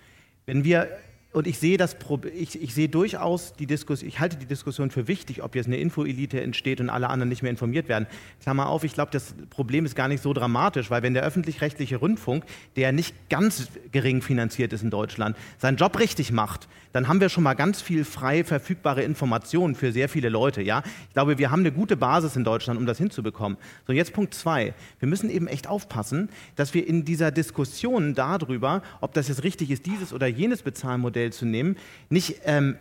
Wenn wir und ich sehe das, ich, ich sehe durchaus die Diskussion, ich halte die Diskussion für wichtig, ob jetzt eine Infoelite entsteht und alle anderen nicht mehr informiert werden. Klammer auf, ich glaube, das Problem ist gar nicht so dramatisch, weil wenn der öffentlich-rechtliche Rundfunk, der nicht ganz gering finanziert ist in Deutschland, seinen Job richtig macht, dann haben wir schon mal ganz viel frei verfügbare Informationen für sehr viele Leute. Ja? Ich glaube, wir haben eine gute Basis in Deutschland, um das hinzubekommen. So, jetzt Punkt zwei. Wir müssen eben echt aufpassen, dass wir in dieser Diskussion darüber, ob das jetzt richtig ist, dieses oder jenes Bezahlmodell zu nehmen, nicht ähm,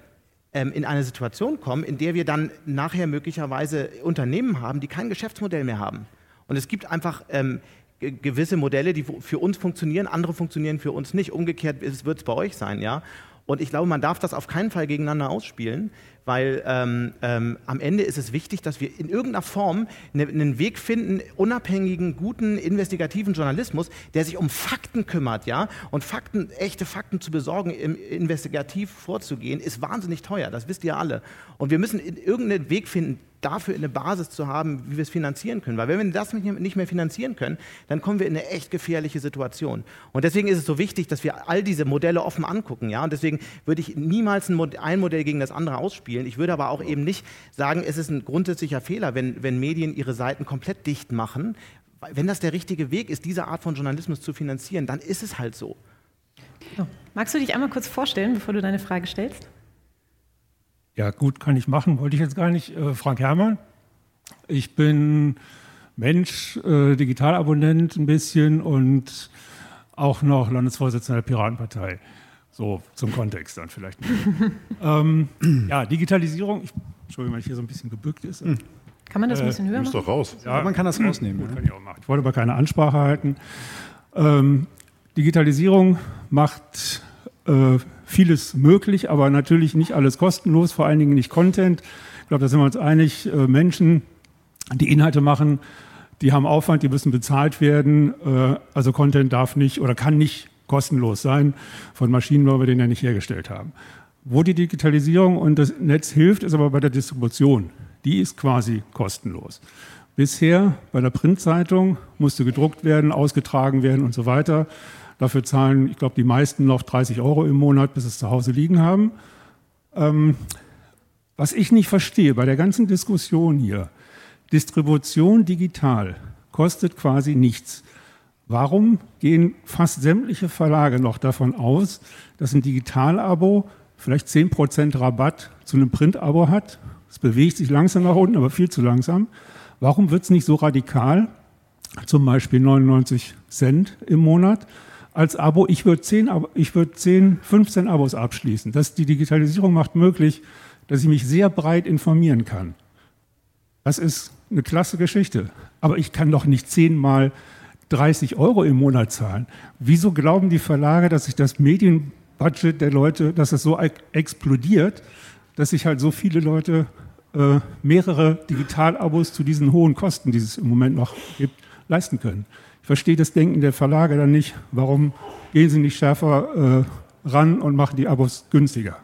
ähm, in eine Situation kommen, in der wir dann nachher möglicherweise Unternehmen haben, die kein Geschäftsmodell mehr haben. Und es gibt einfach ähm, gewisse Modelle, die für uns funktionieren, andere funktionieren für uns nicht. Umgekehrt wird es bei euch sein, ja. Und ich glaube, man darf das auf keinen Fall gegeneinander ausspielen, weil ähm, ähm, am Ende ist es wichtig, dass wir in irgendeiner Form ne, einen Weg finden, unabhängigen, guten, investigativen Journalismus, der sich um Fakten kümmert, ja, und Fakten, echte Fakten zu besorgen, investigativ vorzugehen, ist wahnsinnig teuer. Das wisst ihr alle. Und wir müssen irgendeinen Weg finden, dafür eine Basis zu haben, wie wir es finanzieren können. Weil wenn wir das nicht mehr finanzieren können, dann kommen wir in eine echt gefährliche Situation. Und deswegen ist es so wichtig, dass wir all diese Modelle offen angucken. Ja? Und deswegen würde ich niemals ein Modell gegen das andere ausspielen. Ich würde aber auch eben nicht sagen, es ist ein grundsätzlicher Fehler, wenn, wenn Medien ihre Seiten komplett dicht machen. Wenn das der richtige Weg ist, diese Art von Journalismus zu finanzieren, dann ist es halt so. so. Magst du dich einmal kurz vorstellen, bevor du deine Frage stellst? Ja, gut, kann ich machen. Wollte ich jetzt gar nicht. Äh, Frank Herrmann, Ich bin Mensch, äh, Digitalabonnent ein bisschen und auch noch Landesvorsitzender der Piratenpartei. So zum Kontext dann vielleicht. ähm, ja, Digitalisierung. Ich, Entschuldigung, wenn ich hier so ein bisschen gebückt ist. Kann man das ein bisschen äh, höher machen? doch raus. Ja, man kann das rausnehmen. Gut, ja. kann ich, auch machen. ich wollte aber keine Ansprache halten. Ähm, Digitalisierung macht äh, vieles möglich, aber natürlich nicht alles kostenlos, vor allen Dingen nicht Content. Ich glaube, da sind wir uns einig. Äh, Menschen, die Inhalte machen, die haben Aufwand, die müssen bezahlt werden. Äh, also Content darf nicht oder kann nicht kostenlos sein von Maschinen, weil wir den ja nicht hergestellt haben. Wo die Digitalisierung und das Netz hilft, ist aber bei der Distribution. Die ist quasi kostenlos. Bisher bei der Printzeitung musste gedruckt werden, ausgetragen werden und so weiter. Dafür zahlen, ich glaube, die meisten noch 30 Euro im Monat, bis sie es zu Hause liegen haben. Ähm, was ich nicht verstehe bei der ganzen Diskussion hier, Distribution digital kostet quasi nichts. Warum gehen fast sämtliche Verlage noch davon aus, dass ein Digitalabo vielleicht 10% Rabatt zu einem Printabo hat? Es bewegt sich langsam nach unten, aber viel zu langsam. Warum wird es nicht so radikal, zum Beispiel 99 Cent im Monat, als Abo? Ich würde 10, ich würd 10, 15 Abos abschließen. Das, die Digitalisierung macht möglich, dass ich mich sehr breit informieren kann. Das ist eine klasse Geschichte. Aber ich kann doch nicht zehnmal 30 Euro im Monat zahlen. Wieso glauben die Verlage, dass sich das Medienbudget der Leute, dass es so explodiert, dass sich halt so viele Leute äh, mehrere Digitalabos zu diesen hohen Kosten, die es im Moment noch gibt, leisten können? Ich verstehe das Denken der Verlage dann nicht. Warum gehen sie nicht schärfer äh, ran und machen die Abos günstiger?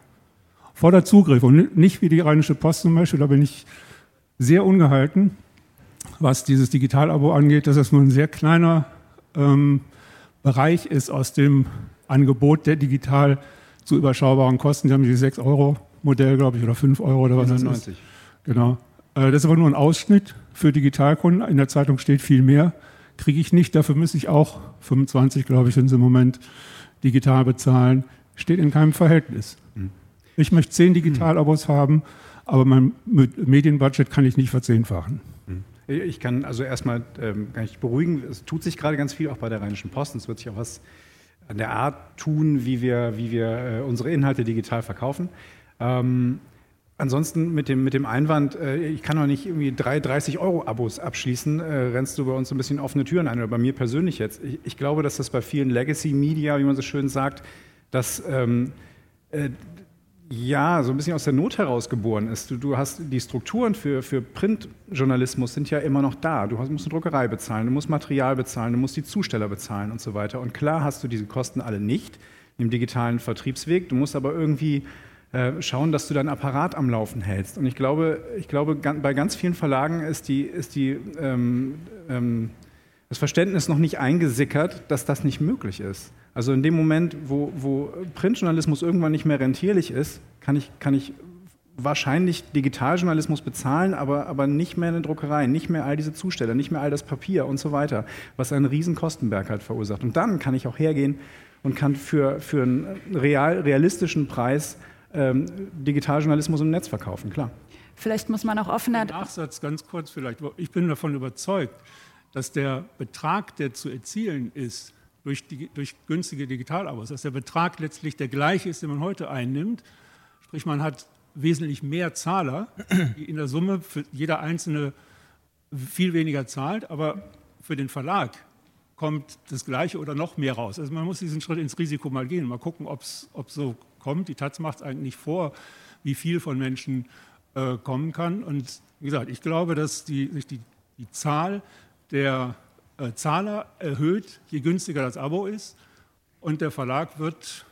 Vor der Zugriff und nicht wie die Rheinische Post zum Beispiel, da bin ich sehr ungehalten was dieses Digitalabo angeht, dass es nur ein sehr kleiner ähm, Bereich ist aus dem Angebot der digital zu überschaubaren Kosten. Die haben dieses 6-Euro-Modell, glaube ich, oder 5 Euro oder was 99. das ist. Genau. Äh, das ist aber nur ein Ausschnitt für Digitalkunden. In der Zeitung steht viel mehr. Kriege ich nicht. Dafür müsste ich auch 25, glaube ich, sind sie im Moment digital bezahlen. Steht in keinem Verhältnis. Hm. Ich möchte 10 Digitalabos hm. haben, aber mein Medienbudget kann ich nicht verzehnfachen. Ich kann also erstmal ähm, kann ich beruhigen, es tut sich gerade ganz viel, auch bei der Rheinischen Post. Es wird sich auch was an der Art tun, wie wir, wie wir äh, unsere Inhalte digital verkaufen. Ähm, ansonsten mit dem, mit dem Einwand, äh, ich kann doch nicht irgendwie drei 30-Euro-Abos abschließen, äh, rennst du bei uns ein bisschen offene Türen ein, oder bei mir persönlich jetzt. Ich, ich glaube, dass das bei vielen Legacy-Media, wie man so schön sagt, dass ähm, äh, ja, so ein bisschen aus der Not heraus geboren ist. Du, du hast die Strukturen für, für Printjournalismus sind ja immer noch da. Du hast, musst eine Druckerei bezahlen, du musst Material bezahlen, du musst die Zusteller bezahlen und so weiter. Und klar hast du diese Kosten alle nicht im digitalen Vertriebsweg. Du musst aber irgendwie äh, schauen, dass du deinen Apparat am Laufen hältst. Und ich glaube, ich glaube bei ganz vielen Verlagen ist, die, ist die, ähm, ähm, das Verständnis noch nicht eingesickert, dass das nicht möglich ist. Also in dem Moment, wo, wo Printjournalismus irgendwann nicht mehr rentierlich ist, kann ich, kann ich wahrscheinlich Digitaljournalismus bezahlen, aber, aber nicht mehr eine Druckerei, nicht mehr all diese Zusteller, nicht mehr all das Papier und so weiter, was einen riesen Kostenberg halt verursacht. Und dann kann ich auch hergehen und kann für, für einen real, realistischen Preis ähm, Digitaljournalismus im Netz verkaufen, klar. Vielleicht muss man auch offener... Nachsatz ganz kurz vielleicht. Ich bin davon überzeugt, dass der Betrag, der zu erzielen ist, durch, die, durch günstige Digitalabos, dass der Betrag letztlich der gleiche ist, den man heute einnimmt. Sprich, man hat wesentlich mehr Zahler, die in der Summe für jeder einzelne viel weniger zahlt, aber für den Verlag kommt das Gleiche oder noch mehr raus. Also man muss diesen Schritt ins Risiko mal gehen, mal gucken, ob es so kommt. Die Taz macht es eigentlich vor, wie viel von Menschen äh, kommen kann. Und wie gesagt, ich glaube, dass die, sich die, die Zahl der äh, Zahler erhöht, je günstiger das Abo ist. Und der Verlag wird,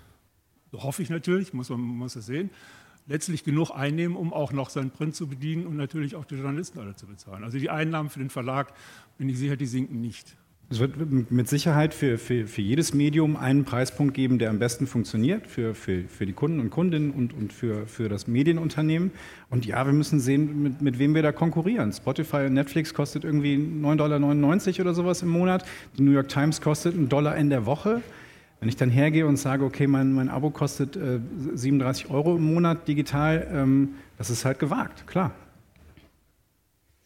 so hoffe ich natürlich, muss man muss es sehen, letztlich genug einnehmen, um auch noch seinen Print zu bedienen und natürlich auch die Journalisten alle zu bezahlen. Also die Einnahmen für den Verlag, bin ich sicher, die sinken nicht. Es wird mit Sicherheit für, für, für jedes Medium einen Preispunkt geben, der am besten funktioniert, für, für, für die Kunden und Kundinnen und, und für, für das Medienunternehmen. Und ja, wir müssen sehen, mit, mit wem wir da konkurrieren. Spotify und Netflix kostet irgendwie 9,99 Dollar oder sowas im Monat. Die New York Times kostet einen Dollar in der Woche. Wenn ich dann hergehe und sage, okay, mein, mein Abo kostet äh, 37 Euro im Monat digital, ähm, das ist halt gewagt, klar.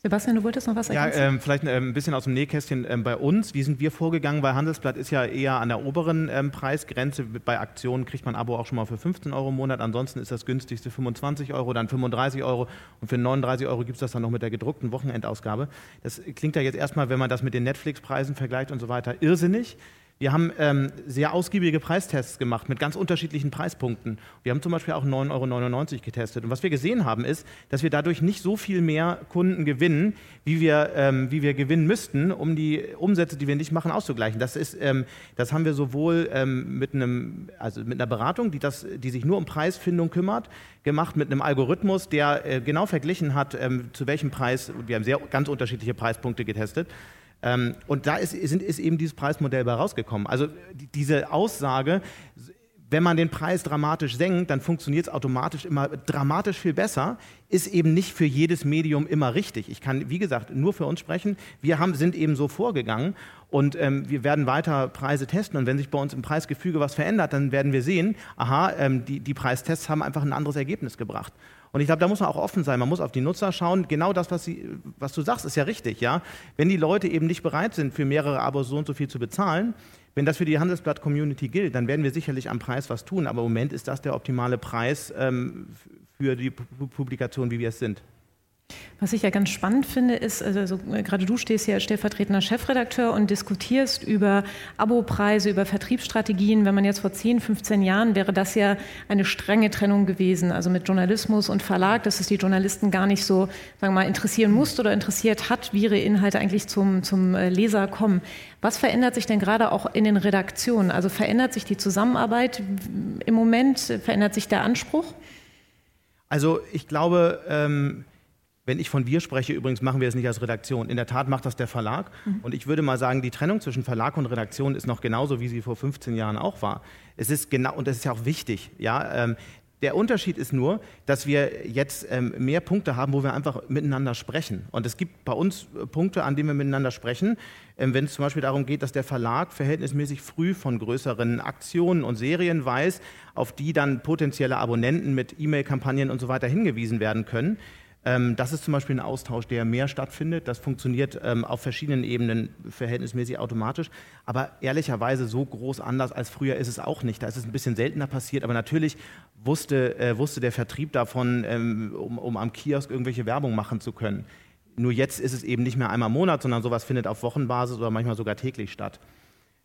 Sebastian, du wolltest noch was ergänzen? Ja, ähm, vielleicht ähm, ein bisschen aus dem Nähkästchen ähm, bei uns. Wie sind wir vorgegangen? Weil Handelsblatt ist ja eher an der oberen ähm, Preisgrenze. Bei Aktionen kriegt man ein Abo auch schon mal für 15 Euro im Monat. Ansonsten ist das günstigste 25 Euro, dann 35 Euro und für 39 Euro gibt es das dann noch mit der gedruckten Wochenendausgabe. Das klingt ja jetzt erstmal, wenn man das mit den Netflix-Preisen vergleicht und so weiter, irrsinnig. Wir haben ähm, sehr ausgiebige Preistests gemacht mit ganz unterschiedlichen Preispunkten. Wir haben zum Beispiel auch 9,99 Euro getestet. Und was wir gesehen haben, ist, dass wir dadurch nicht so viel mehr Kunden gewinnen, wie wir, ähm, wie wir gewinnen müssten, um die Umsätze, die wir nicht machen, auszugleichen. Das, ist, ähm, das haben wir sowohl ähm, mit, einem, also mit einer Beratung, die, das, die sich nur um Preisfindung kümmert, gemacht mit einem Algorithmus, der äh, genau verglichen hat, ähm, zu welchem Preis, wir haben sehr ganz unterschiedliche Preispunkte getestet, ähm, und da ist, ist, ist, eben dieses Preismodell bei rausgekommen. Also diese Aussage, wenn man den Preis dramatisch senkt, dann funktioniert es automatisch immer dramatisch viel besser, ist eben nicht für jedes Medium immer richtig. Ich kann, wie gesagt, nur für uns sprechen. Wir haben, sind eben so vorgegangen und ähm, wir werden weiter Preise testen. Und wenn sich bei uns im Preisgefüge was verändert, dann werden wir sehen, aha, ähm, die, die Preistests haben einfach ein anderes Ergebnis gebracht. Und ich glaube, da muss man auch offen sein. Man muss auf die Nutzer schauen. Genau das, was, sie, was du sagst, ist ja richtig. Ja? Wenn die Leute eben nicht bereit sind, für mehrere Abos so und so viel zu bezahlen, wenn das für die Handelsblatt-Community gilt, dann werden wir sicherlich am Preis was tun. Aber im Moment ist das der optimale Preis ähm, für die Publikation, wie wir es sind. Was ich ja ganz spannend finde, ist, also, also gerade du stehst ja als stellvertretender Chefredakteur und diskutierst über Abopreise, über Vertriebsstrategien. Wenn man jetzt vor 10, 15 Jahren wäre das ja eine strenge Trennung gewesen, also mit Journalismus und Verlag, dass es die Journalisten gar nicht so, sagen wir mal, interessieren musste oder interessiert hat, wie ihre Inhalte eigentlich zum, zum äh, Leser kommen. Was verändert sich denn gerade auch in den Redaktionen? Also verändert sich die Zusammenarbeit im Moment? Verändert sich der Anspruch? Also ich glaube, ähm wenn ich von wir spreche, übrigens machen wir es nicht als Redaktion. In der Tat macht das der Verlag. Mhm. Und ich würde mal sagen, die Trennung zwischen Verlag und Redaktion ist noch genauso, wie sie vor 15 Jahren auch war. Es ist genau, und das ist ja auch wichtig. Ja, ähm, der Unterschied ist nur, dass wir jetzt ähm, mehr Punkte haben, wo wir einfach miteinander sprechen. Und es gibt bei uns äh, Punkte, an denen wir miteinander sprechen. Ähm, wenn es zum Beispiel darum geht, dass der Verlag verhältnismäßig früh von größeren Aktionen und Serien weiß, auf die dann potenzielle Abonnenten mit E-Mail-Kampagnen und so weiter hingewiesen werden können. Ähm, das ist zum Beispiel ein Austausch, der mehr stattfindet. Das funktioniert ähm, auf verschiedenen Ebenen verhältnismäßig automatisch. Aber ehrlicherweise so groß anders als früher ist es auch nicht. Da ist es ein bisschen seltener passiert. Aber natürlich wusste, äh, wusste der Vertrieb davon, ähm, um, um am Kiosk irgendwelche Werbung machen zu können. Nur jetzt ist es eben nicht mehr einmal im Monat, sondern sowas findet auf Wochenbasis oder manchmal sogar täglich statt.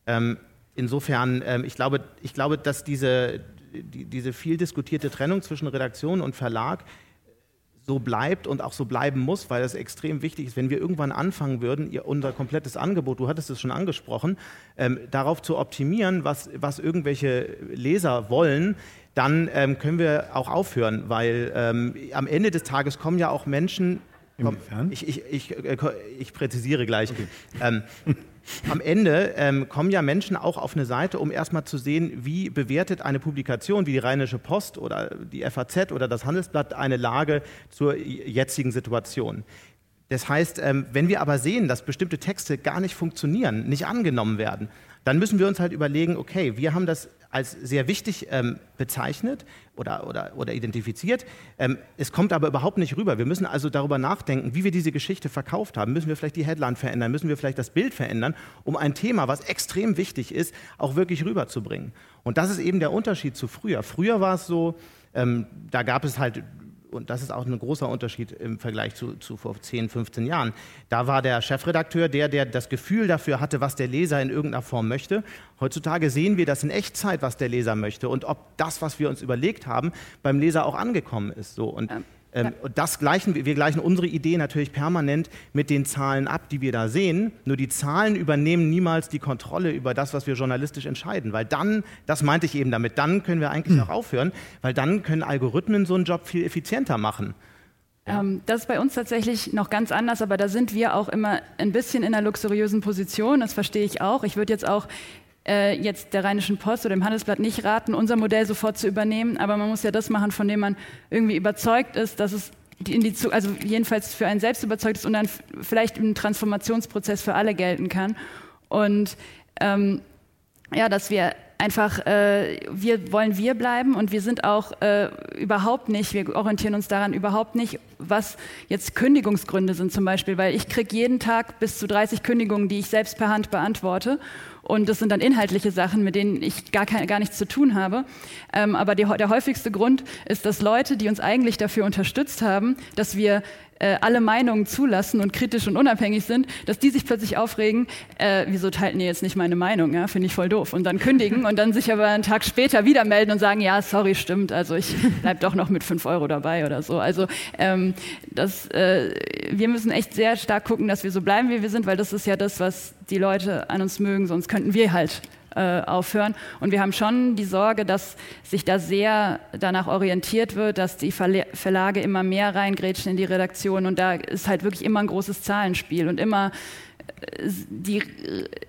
Ähm, insofern, ähm, ich, glaube, ich glaube, dass diese, die, diese viel diskutierte Trennung zwischen Redaktion und Verlag so bleibt und auch so bleiben muss, weil das extrem wichtig ist, wenn wir irgendwann anfangen würden, ihr, unser komplettes Angebot, du hattest es schon angesprochen, ähm, darauf zu optimieren, was, was irgendwelche Leser wollen, dann ähm, können wir auch aufhören, weil ähm, am Ende des Tages kommen ja auch Menschen. Komm, ich, ich, ich, äh, ich, präzisiere gleich. Okay. Am Ende ähm, kommen ja Menschen auch auf eine Seite, um erstmal zu sehen, wie bewertet eine Publikation wie die Rheinische Post oder die FAZ oder das Handelsblatt eine Lage zur jetzigen Situation. Das heißt, ähm, wenn wir aber sehen, dass bestimmte Texte gar nicht funktionieren, nicht angenommen werden, dann müssen wir uns halt überlegen, okay, wir haben das als sehr wichtig ähm, bezeichnet oder, oder, oder identifiziert. Ähm, es kommt aber überhaupt nicht rüber. Wir müssen also darüber nachdenken, wie wir diese Geschichte verkauft haben. Müssen wir vielleicht die Headline verändern? Müssen wir vielleicht das Bild verändern, um ein Thema, was extrem wichtig ist, auch wirklich rüberzubringen? Und das ist eben der Unterschied zu früher. Früher war es so, ähm, da gab es halt und das ist auch ein großer Unterschied im Vergleich zu, zu, vor 10, 15 Jahren. Da war der Chefredakteur der, der das Gefühl dafür hatte, was der Leser in irgendeiner Form möchte. Heutzutage sehen wir das in Echtzeit, was der Leser möchte und ob das, was wir uns überlegt haben, beim Leser auch angekommen ist. So. Und ähm, ähm, und das gleichen, wir gleichen unsere Idee natürlich permanent mit den Zahlen ab, die wir da sehen. Nur die Zahlen übernehmen niemals die Kontrolle über das, was wir journalistisch entscheiden. Weil dann, das meinte ich eben damit, dann können wir eigentlich auch aufhören, weil dann können Algorithmen so einen Job viel effizienter machen. Ähm, das ist bei uns tatsächlich noch ganz anders, aber da sind wir auch immer ein bisschen in einer luxuriösen Position. Das verstehe ich auch. Ich würde jetzt auch äh, jetzt der Rheinischen Post oder dem Handelsblatt nicht raten, unser Modell sofort zu übernehmen, aber man muss ja das machen, von dem man irgendwie überzeugt ist, dass es in die, also jedenfalls für einen selbst überzeugt ist und dann vielleicht im Transformationsprozess für alle gelten kann. Und ähm, ja, dass wir einfach, äh, wir wollen wir bleiben und wir sind auch äh, überhaupt nicht, wir orientieren uns daran überhaupt nicht, was jetzt Kündigungsgründe sind zum Beispiel, weil ich kriege jeden Tag bis zu 30 Kündigungen, die ich selbst per Hand beantworte. Und das sind dann inhaltliche Sachen, mit denen ich gar, kein, gar nichts zu tun habe. Ähm, aber die, der häufigste Grund ist, dass Leute, die uns eigentlich dafür unterstützt haben, dass wir äh, alle Meinungen zulassen und kritisch und unabhängig sind, dass die sich plötzlich aufregen, äh, wieso teilten ihr jetzt nicht meine Meinung, ja? finde ich voll doof. Und dann kündigen und dann sich aber einen Tag später wieder melden und sagen, ja, sorry, stimmt, also ich bleib doch noch mit fünf Euro dabei oder so. Also ähm, das, äh, wir müssen echt sehr stark gucken, dass wir so bleiben, wie wir sind, weil das ist ja das, was die Leute an uns mögen, sonst könnten wir halt äh, aufhören. Und wir haben schon die Sorge, dass sich da sehr danach orientiert wird, dass die Verlage immer mehr reingrätschen in die Redaktion und da ist halt wirklich immer ein großes Zahlenspiel und immer die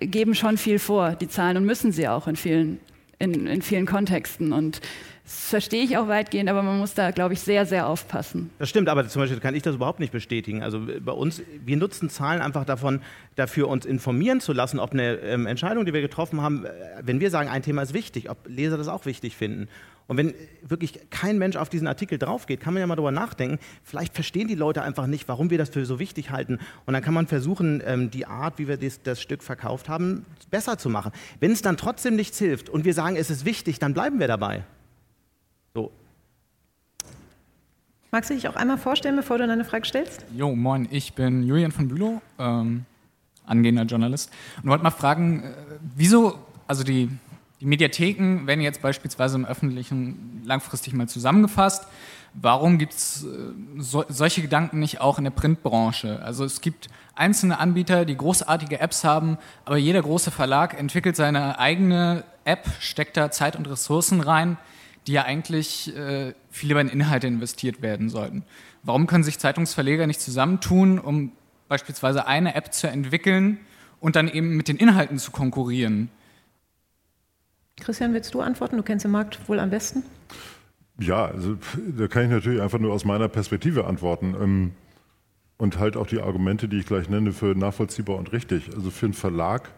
geben schon viel vor, die Zahlen und müssen sie auch in vielen in, in vielen Kontexten und das verstehe ich auch weitgehend, aber man muss da, glaube ich, sehr, sehr aufpassen. Das stimmt, aber zum Beispiel kann ich das überhaupt nicht bestätigen. Also bei uns, wir nutzen Zahlen einfach davon, dafür uns informieren zu lassen, ob eine ähm, Entscheidung, die wir getroffen haben, äh, wenn wir sagen, ein Thema ist wichtig, ob Leser das auch wichtig finden. Und wenn wirklich kein Mensch auf diesen Artikel draufgeht, kann man ja mal darüber nachdenken. Vielleicht verstehen die Leute einfach nicht, warum wir das für so wichtig halten. Und dann kann man versuchen, ähm, die Art, wie wir das, Stück verkauft haben, besser zu machen. Wenn es dann trotzdem nichts hilft und wir sagen, es ist wichtig, dann bleiben wir dabei. So. Magst du dich auch einmal vorstellen, bevor du deine Frage stellst? Jo, moin, ich bin Julian von Bülow, ähm, angehender Journalist und wollte mal fragen, äh, wieso, also die, die Mediatheken werden jetzt beispielsweise im Öffentlichen langfristig mal zusammengefasst. Warum gibt es äh, so, solche Gedanken nicht auch in der Printbranche? Also es gibt einzelne Anbieter, die großartige Apps haben, aber jeder große Verlag entwickelt seine eigene App, steckt da Zeit und Ressourcen rein die ja eigentlich äh, viel lieber in Inhalte investiert werden sollten. Warum können sich Zeitungsverleger nicht zusammentun, um beispielsweise eine App zu entwickeln und dann eben mit den Inhalten zu konkurrieren? Christian, willst du antworten? Du kennst den Markt wohl am besten. Ja, also da kann ich natürlich einfach nur aus meiner Perspektive antworten. Ähm, und halt auch die Argumente, die ich gleich nenne, für nachvollziehbar und richtig. Also für einen Verlag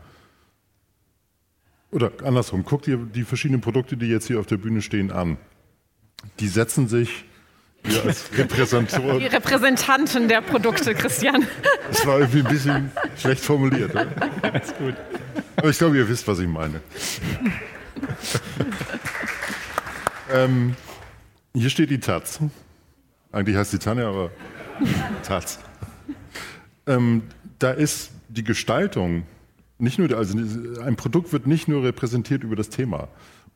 oder andersrum, guck dir die verschiedenen Produkte, die jetzt hier auf der Bühne stehen, an. Die setzen sich hier als Repräsentanten. Die Repräsentanten der Produkte, Christian. Das war irgendwie ein bisschen schlecht formuliert. Oder? Ist gut. Aber ich glaube, ihr wisst, was ich meine. ähm, hier steht die Taz. Eigentlich heißt die Tanja, aber Taz. Ähm, da ist die Gestaltung nicht nur, also ein Produkt wird nicht nur repräsentiert über das Thema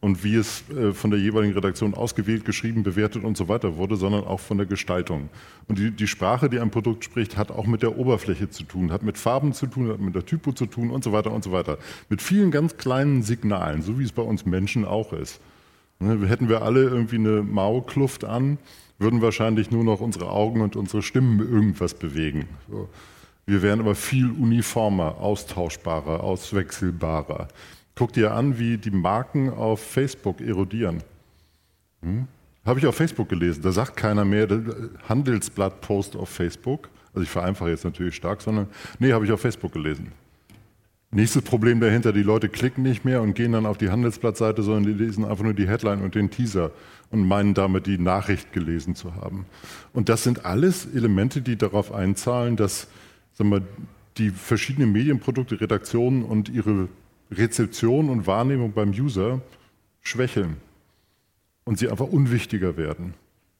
und wie es äh, von der jeweiligen Redaktion ausgewählt, geschrieben, bewertet und so weiter wurde, sondern auch von der Gestaltung. Und die, die Sprache, die ein Produkt spricht, hat auch mit der Oberfläche zu tun, hat mit Farben zu tun, hat mit der Typo zu tun und so weiter und so weiter. Mit vielen ganz kleinen Signalen, so wie es bei uns Menschen auch ist. Ne, hätten wir alle irgendwie eine Maulkluft an, würden wahrscheinlich nur noch unsere Augen und unsere Stimmen irgendwas bewegen. Wir werden aber viel uniformer, austauschbarer, auswechselbarer. Guck dir an, wie die Marken auf Facebook erodieren. Hm? Habe ich auf Facebook gelesen. Da sagt keiner mehr Handelsblatt-Post auf Facebook. Also ich vereinfache jetzt natürlich stark, sondern nee, habe ich auf Facebook gelesen. Nächstes Problem dahinter, die Leute klicken nicht mehr und gehen dann auf die Handelsblattseite, sondern die lesen einfach nur die Headline und den Teaser und meinen damit die Nachricht gelesen zu haben. Und das sind alles Elemente, die darauf einzahlen, dass sagen wir, die verschiedenen Medienprodukte, Redaktionen und ihre Rezeption und Wahrnehmung beim User schwächeln und sie einfach unwichtiger werden.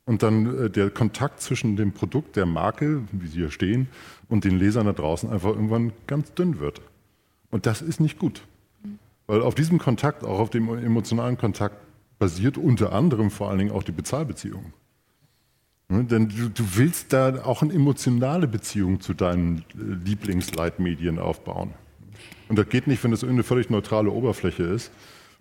Und dann äh, der Kontakt zwischen dem Produkt, der Marke, wie sie hier stehen, und den Lesern da draußen einfach irgendwann ganz dünn wird. Und das ist nicht gut. Weil auf diesem Kontakt, auch auf dem emotionalen Kontakt, basiert unter anderem vor allen Dingen auch die Bezahlbeziehung. Ne, denn du, du, willst da auch eine emotionale Beziehung zu deinen äh, Lieblingsleitmedien aufbauen. Und das geht nicht, wenn das eine völlig neutrale Oberfläche ist,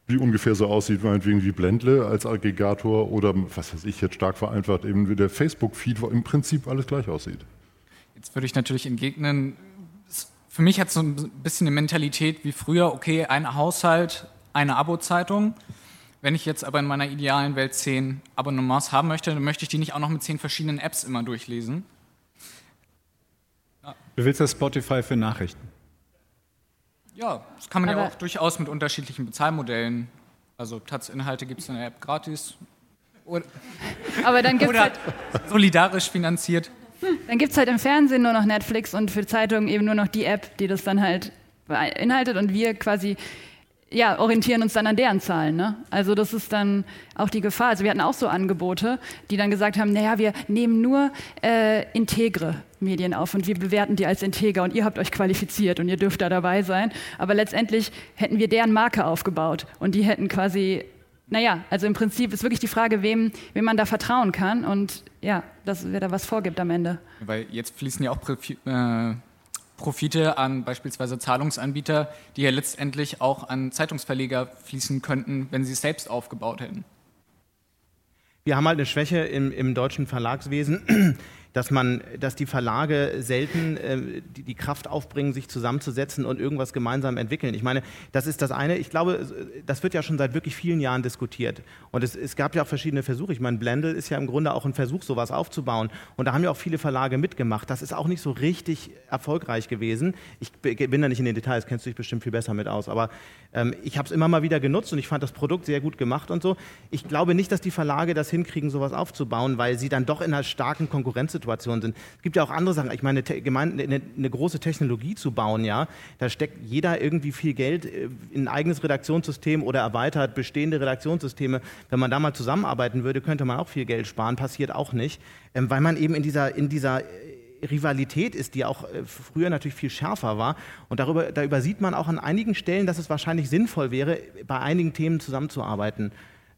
die ungefähr so aussieht, meinetwegen wie Blendle als Aggregator oder, was weiß ich, jetzt stark vereinfacht, eben wie der Facebook-Feed, wo im Prinzip alles gleich aussieht. Jetzt würde ich natürlich entgegnen, für mich hat es so ein bisschen eine Mentalität wie früher, okay, ein Haushalt, eine Abo-Zeitung. Wenn ich jetzt aber in meiner idealen Welt zehn Abonnements haben möchte, dann möchte ich die nicht auch noch mit zehn verschiedenen Apps immer durchlesen. Ja. Du willst das Spotify für Nachrichten? Ja, das kann man aber ja auch durchaus mit unterschiedlichen Bezahlmodellen Also Taz-Inhalte gibt es in der App gratis. Oder, Aber dann gibt es oder halt, solidarisch finanziert. dann gibt's halt im Fernsehen nur noch Netflix und für Zeitungen eben nur noch die App, die das dann halt beinhaltet und wir quasi ja, orientieren uns dann an deren Zahlen. Ne? Also das ist dann auch die Gefahr. Also wir hatten auch so Angebote, die dann gesagt haben, naja, wir nehmen nur äh, integre Medien auf und wir bewerten die als integer und ihr habt euch qualifiziert und ihr dürft da dabei sein. Aber letztendlich hätten wir deren Marke aufgebaut und die hätten quasi, naja, also im Prinzip ist wirklich die Frage, wem, wem man da vertrauen kann und ja, dass wer da was vorgibt am Ende. Weil jetzt fließen ja auch Profi äh, Profite an beispielsweise Zahlungsanbieter, die ja letztendlich auch an Zeitungsverleger fließen könnten, wenn sie es selbst aufgebaut hätten. Wir haben halt eine Schwäche im, im deutschen Verlagswesen, dass man, dass die Verlage selten äh, die, die Kraft aufbringen, sich zusammenzusetzen und irgendwas gemeinsam entwickeln. Ich meine, das ist das eine. Ich glaube, das wird ja schon seit wirklich vielen Jahren diskutiert. Und es, es gab ja auch verschiedene Versuche. Ich meine, Blendel ist ja im Grunde auch ein Versuch, sowas aufzubauen. Und da haben ja auch viele Verlage mitgemacht. Das ist auch nicht so richtig erfolgreich gewesen. Ich bin da nicht in den Details, kennst du dich bestimmt viel besser mit aus. Aber ähm, ich habe es immer mal wieder genutzt und ich fand das Produkt sehr gut gemacht und so. Ich glaube nicht, dass die Verlage das hinkriegen, sowas aufzubauen, weil sie dann doch in einer starken Konkurrenzsituation sind. Es gibt ja auch andere Sachen. Ich meine, eine, eine, eine große Technologie zu bauen, ja, da steckt jeder irgendwie viel Geld äh, in ein eigenes Redaktionssystem oder erweitert bestehende Redaktionssysteme. Wenn man da mal zusammenarbeiten würde, könnte man auch viel Geld sparen. Passiert auch nicht, ähm, weil man eben in dieser, in dieser äh, Rivalität ist, die auch äh, früher natürlich viel schärfer war. Und darüber, da übersieht man auch an einigen Stellen, dass es wahrscheinlich sinnvoll wäre, bei einigen Themen zusammenzuarbeiten.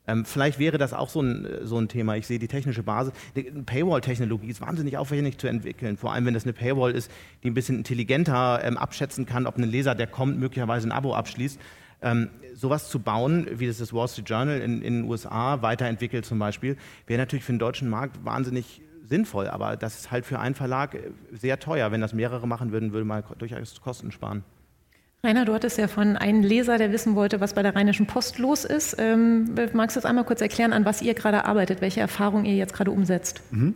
Ähm, vielleicht wäre das auch so ein, so ein Thema. Ich sehe die technische Basis. Die Paywall-Technologie ist wahnsinnig aufwendig zu entwickeln. Vor allem, wenn das eine Paywall ist, die ein bisschen intelligenter ähm, abschätzen kann, ob ein Leser, der kommt, möglicherweise ein Abo abschließt. Ähm, sowas zu bauen, wie das das Wall Street Journal in, in den USA weiterentwickelt zum Beispiel, wäre natürlich für den deutschen Markt wahnsinnig sinnvoll. Aber das ist halt für einen Verlag äh, sehr teuer. Wenn das mehrere machen würden, würde man durchaus Kosten sparen. Rainer, du hattest ja von einem Leser, der wissen wollte, was bei der Rheinischen Post los ist. Ähm, magst du jetzt einmal kurz erklären, an was ihr gerade arbeitet, welche Erfahrungen ihr jetzt gerade umsetzt? Mhm.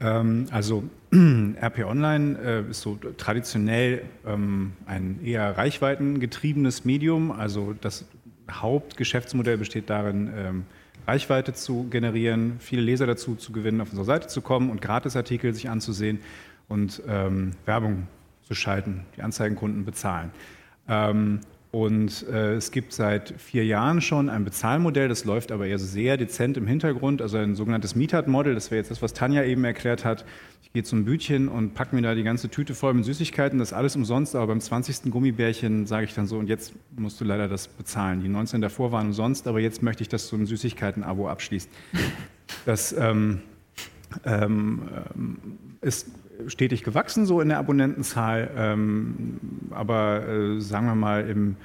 Ähm, also RP Online äh, ist so traditionell ähm, ein eher reichweitengetriebenes Medium. Also das Hauptgeschäftsmodell besteht darin, ähm, Reichweite zu generieren, viele Leser dazu zu gewinnen, auf unsere Seite zu kommen und Gratisartikel sich anzusehen und ähm, Werbung zu schalten, die Anzeigenkunden bezahlen. Ähm, und äh, es gibt seit vier Jahren schon ein Bezahlmodell, das läuft aber eher sehr dezent im Hintergrund, also ein sogenanntes Meetup-Model. Das wäre jetzt das, was Tanja eben erklärt hat. Ich gehe zum Bütchen und packe mir da die ganze Tüte voll mit Süßigkeiten, das ist alles umsonst, aber beim 20. Gummibärchen sage ich dann so, und jetzt musst du leider das bezahlen. Die 19 davor waren umsonst, aber jetzt möchte ich, dass du ein Süßigkeiten-Abo abschließt. Das ähm, ist stetig gewachsen, so in der Abonnentenzahl, ähm, aber äh, sagen wir mal im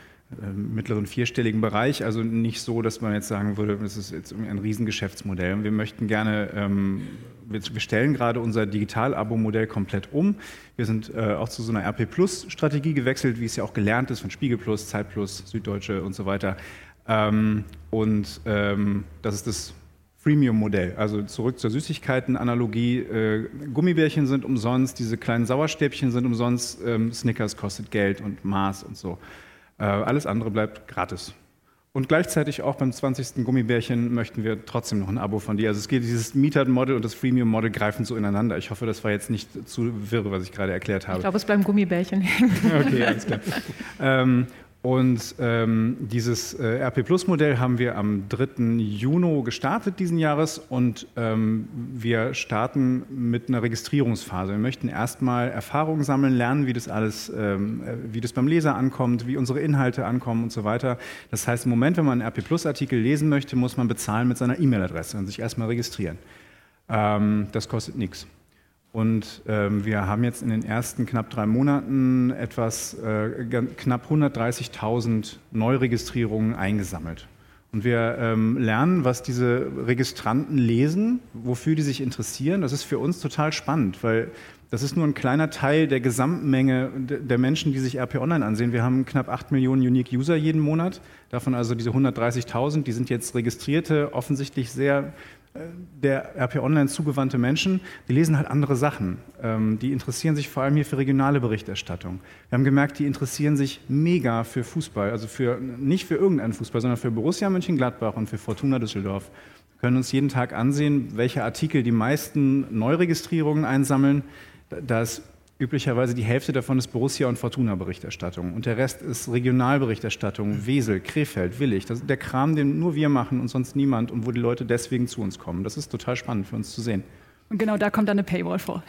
mittleren vierstelligen Bereich, also nicht so, dass man jetzt sagen würde, das ist jetzt ein Riesengeschäftsmodell. Wir möchten gerne, ähm, wir, stellen gerade unser Digital-Abo-Modell komplett um. Wir sind äh, auch zu so einer RP-Plus-Strategie gewechselt, wie es ja auch gelernt ist von Spiegel Plus, Zeit Plus, Süddeutsche und so weiter. Ähm, und ähm, das ist das Freemium-Modell. Also zurück zur Süßigkeiten-Analogie. Äh, Gummibärchen sind umsonst, diese kleinen Sauerstäbchen sind umsonst, ähm, Snickers kostet Geld und Mars und so. Äh, alles andere bleibt gratis. Und gleichzeitig auch beim 20. Gummibärchen möchten wir trotzdem noch ein Abo von dir. Also es geht, dieses Metered-Model und das Freemium-Model greifen so ineinander. Ich hoffe, das war jetzt nicht zu wirre, was ich gerade erklärt habe. Ich glaube, es bleiben Gummibärchen hängen. okay, alles klar. ähm, und ähm, dieses äh, RP Plus Modell haben wir am 3. Juni gestartet diesen Jahres und ähm, wir starten mit einer Registrierungsphase. Wir möchten erstmal Erfahrungen sammeln, lernen, wie das alles, ähm, äh, wie das beim Leser ankommt, wie unsere Inhalte ankommen und so weiter. Das heißt, im Moment, wenn man einen RP Plus Artikel lesen möchte, muss man bezahlen mit seiner E-Mail-Adresse und sich erstmal registrieren. Ähm, das kostet nichts. Und ähm, wir haben jetzt in den ersten knapp drei Monaten etwas äh, knapp 130.000 Neuregistrierungen eingesammelt. Und wir ähm, lernen, was diese Registranten lesen, wofür die sich interessieren. Das ist für uns total spannend, weil das ist nur ein kleiner Teil der Gesamtmenge der Menschen, die sich RP Online ansehen. Wir haben knapp 8 Millionen Unique User jeden Monat, davon also diese 130.000, die sind jetzt registrierte, offensichtlich sehr der RP Online zugewandte Menschen, die lesen halt andere Sachen. Ähm, die interessieren sich vor allem hier für regionale Berichterstattung. Wir haben gemerkt, die interessieren sich mega für Fußball, also für, nicht für irgendeinen Fußball, sondern für Borussia Mönchengladbach und für Fortuna Düsseldorf. Wir können uns jeden Tag ansehen, welche Artikel die meisten Neuregistrierungen einsammeln. Da ist Üblicherweise die Hälfte davon ist Borussia- und Fortuna-Berichterstattung. Und der Rest ist Regionalberichterstattung, Wesel, Krefeld, Willig. Das ist der Kram, den nur wir machen und sonst niemand und wo die Leute deswegen zu uns kommen. Das ist total spannend für uns zu sehen. Und genau da kommt dann eine Paywall vor.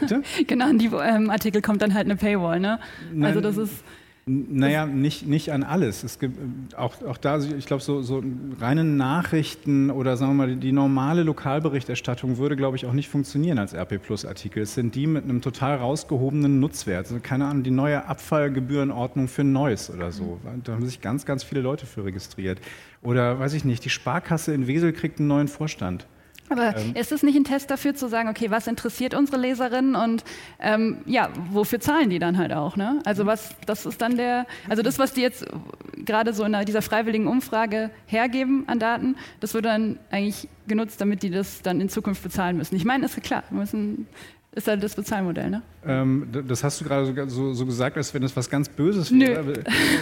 genau in die ähm, Artikel kommt dann halt eine Paywall. Ne? Also das ist naja, nicht, nicht an alles. Es gibt äh, auch, auch da, ich glaube, so, so reine Nachrichten oder sagen wir mal, die normale Lokalberichterstattung würde, glaube ich, auch nicht funktionieren als RP Plus Artikel. Es sind die mit einem total rausgehobenen Nutzwert. Also, keine Ahnung, die neue Abfallgebührenordnung für Neuss oder so. Da haben sich ganz, ganz viele Leute für registriert. Oder, weiß ich nicht, die Sparkasse in Wesel kriegt einen neuen Vorstand. Aber ähm, ist es nicht ein Test dafür zu sagen, okay, was interessiert unsere Leserinnen und ähm, ja, wofür zahlen die dann halt auch? Ne? Also was, das ist dann der, also das, was die jetzt gerade so in dieser freiwilligen Umfrage hergeben an Daten, das wird dann eigentlich genutzt, damit die das dann in Zukunft bezahlen müssen. Ich meine, ist klar, wir müssen ist halt das Bezahlmodell, ne? Ähm, das hast du gerade so, so, gesagt, als wenn das was ganz Böses wäre. Nö.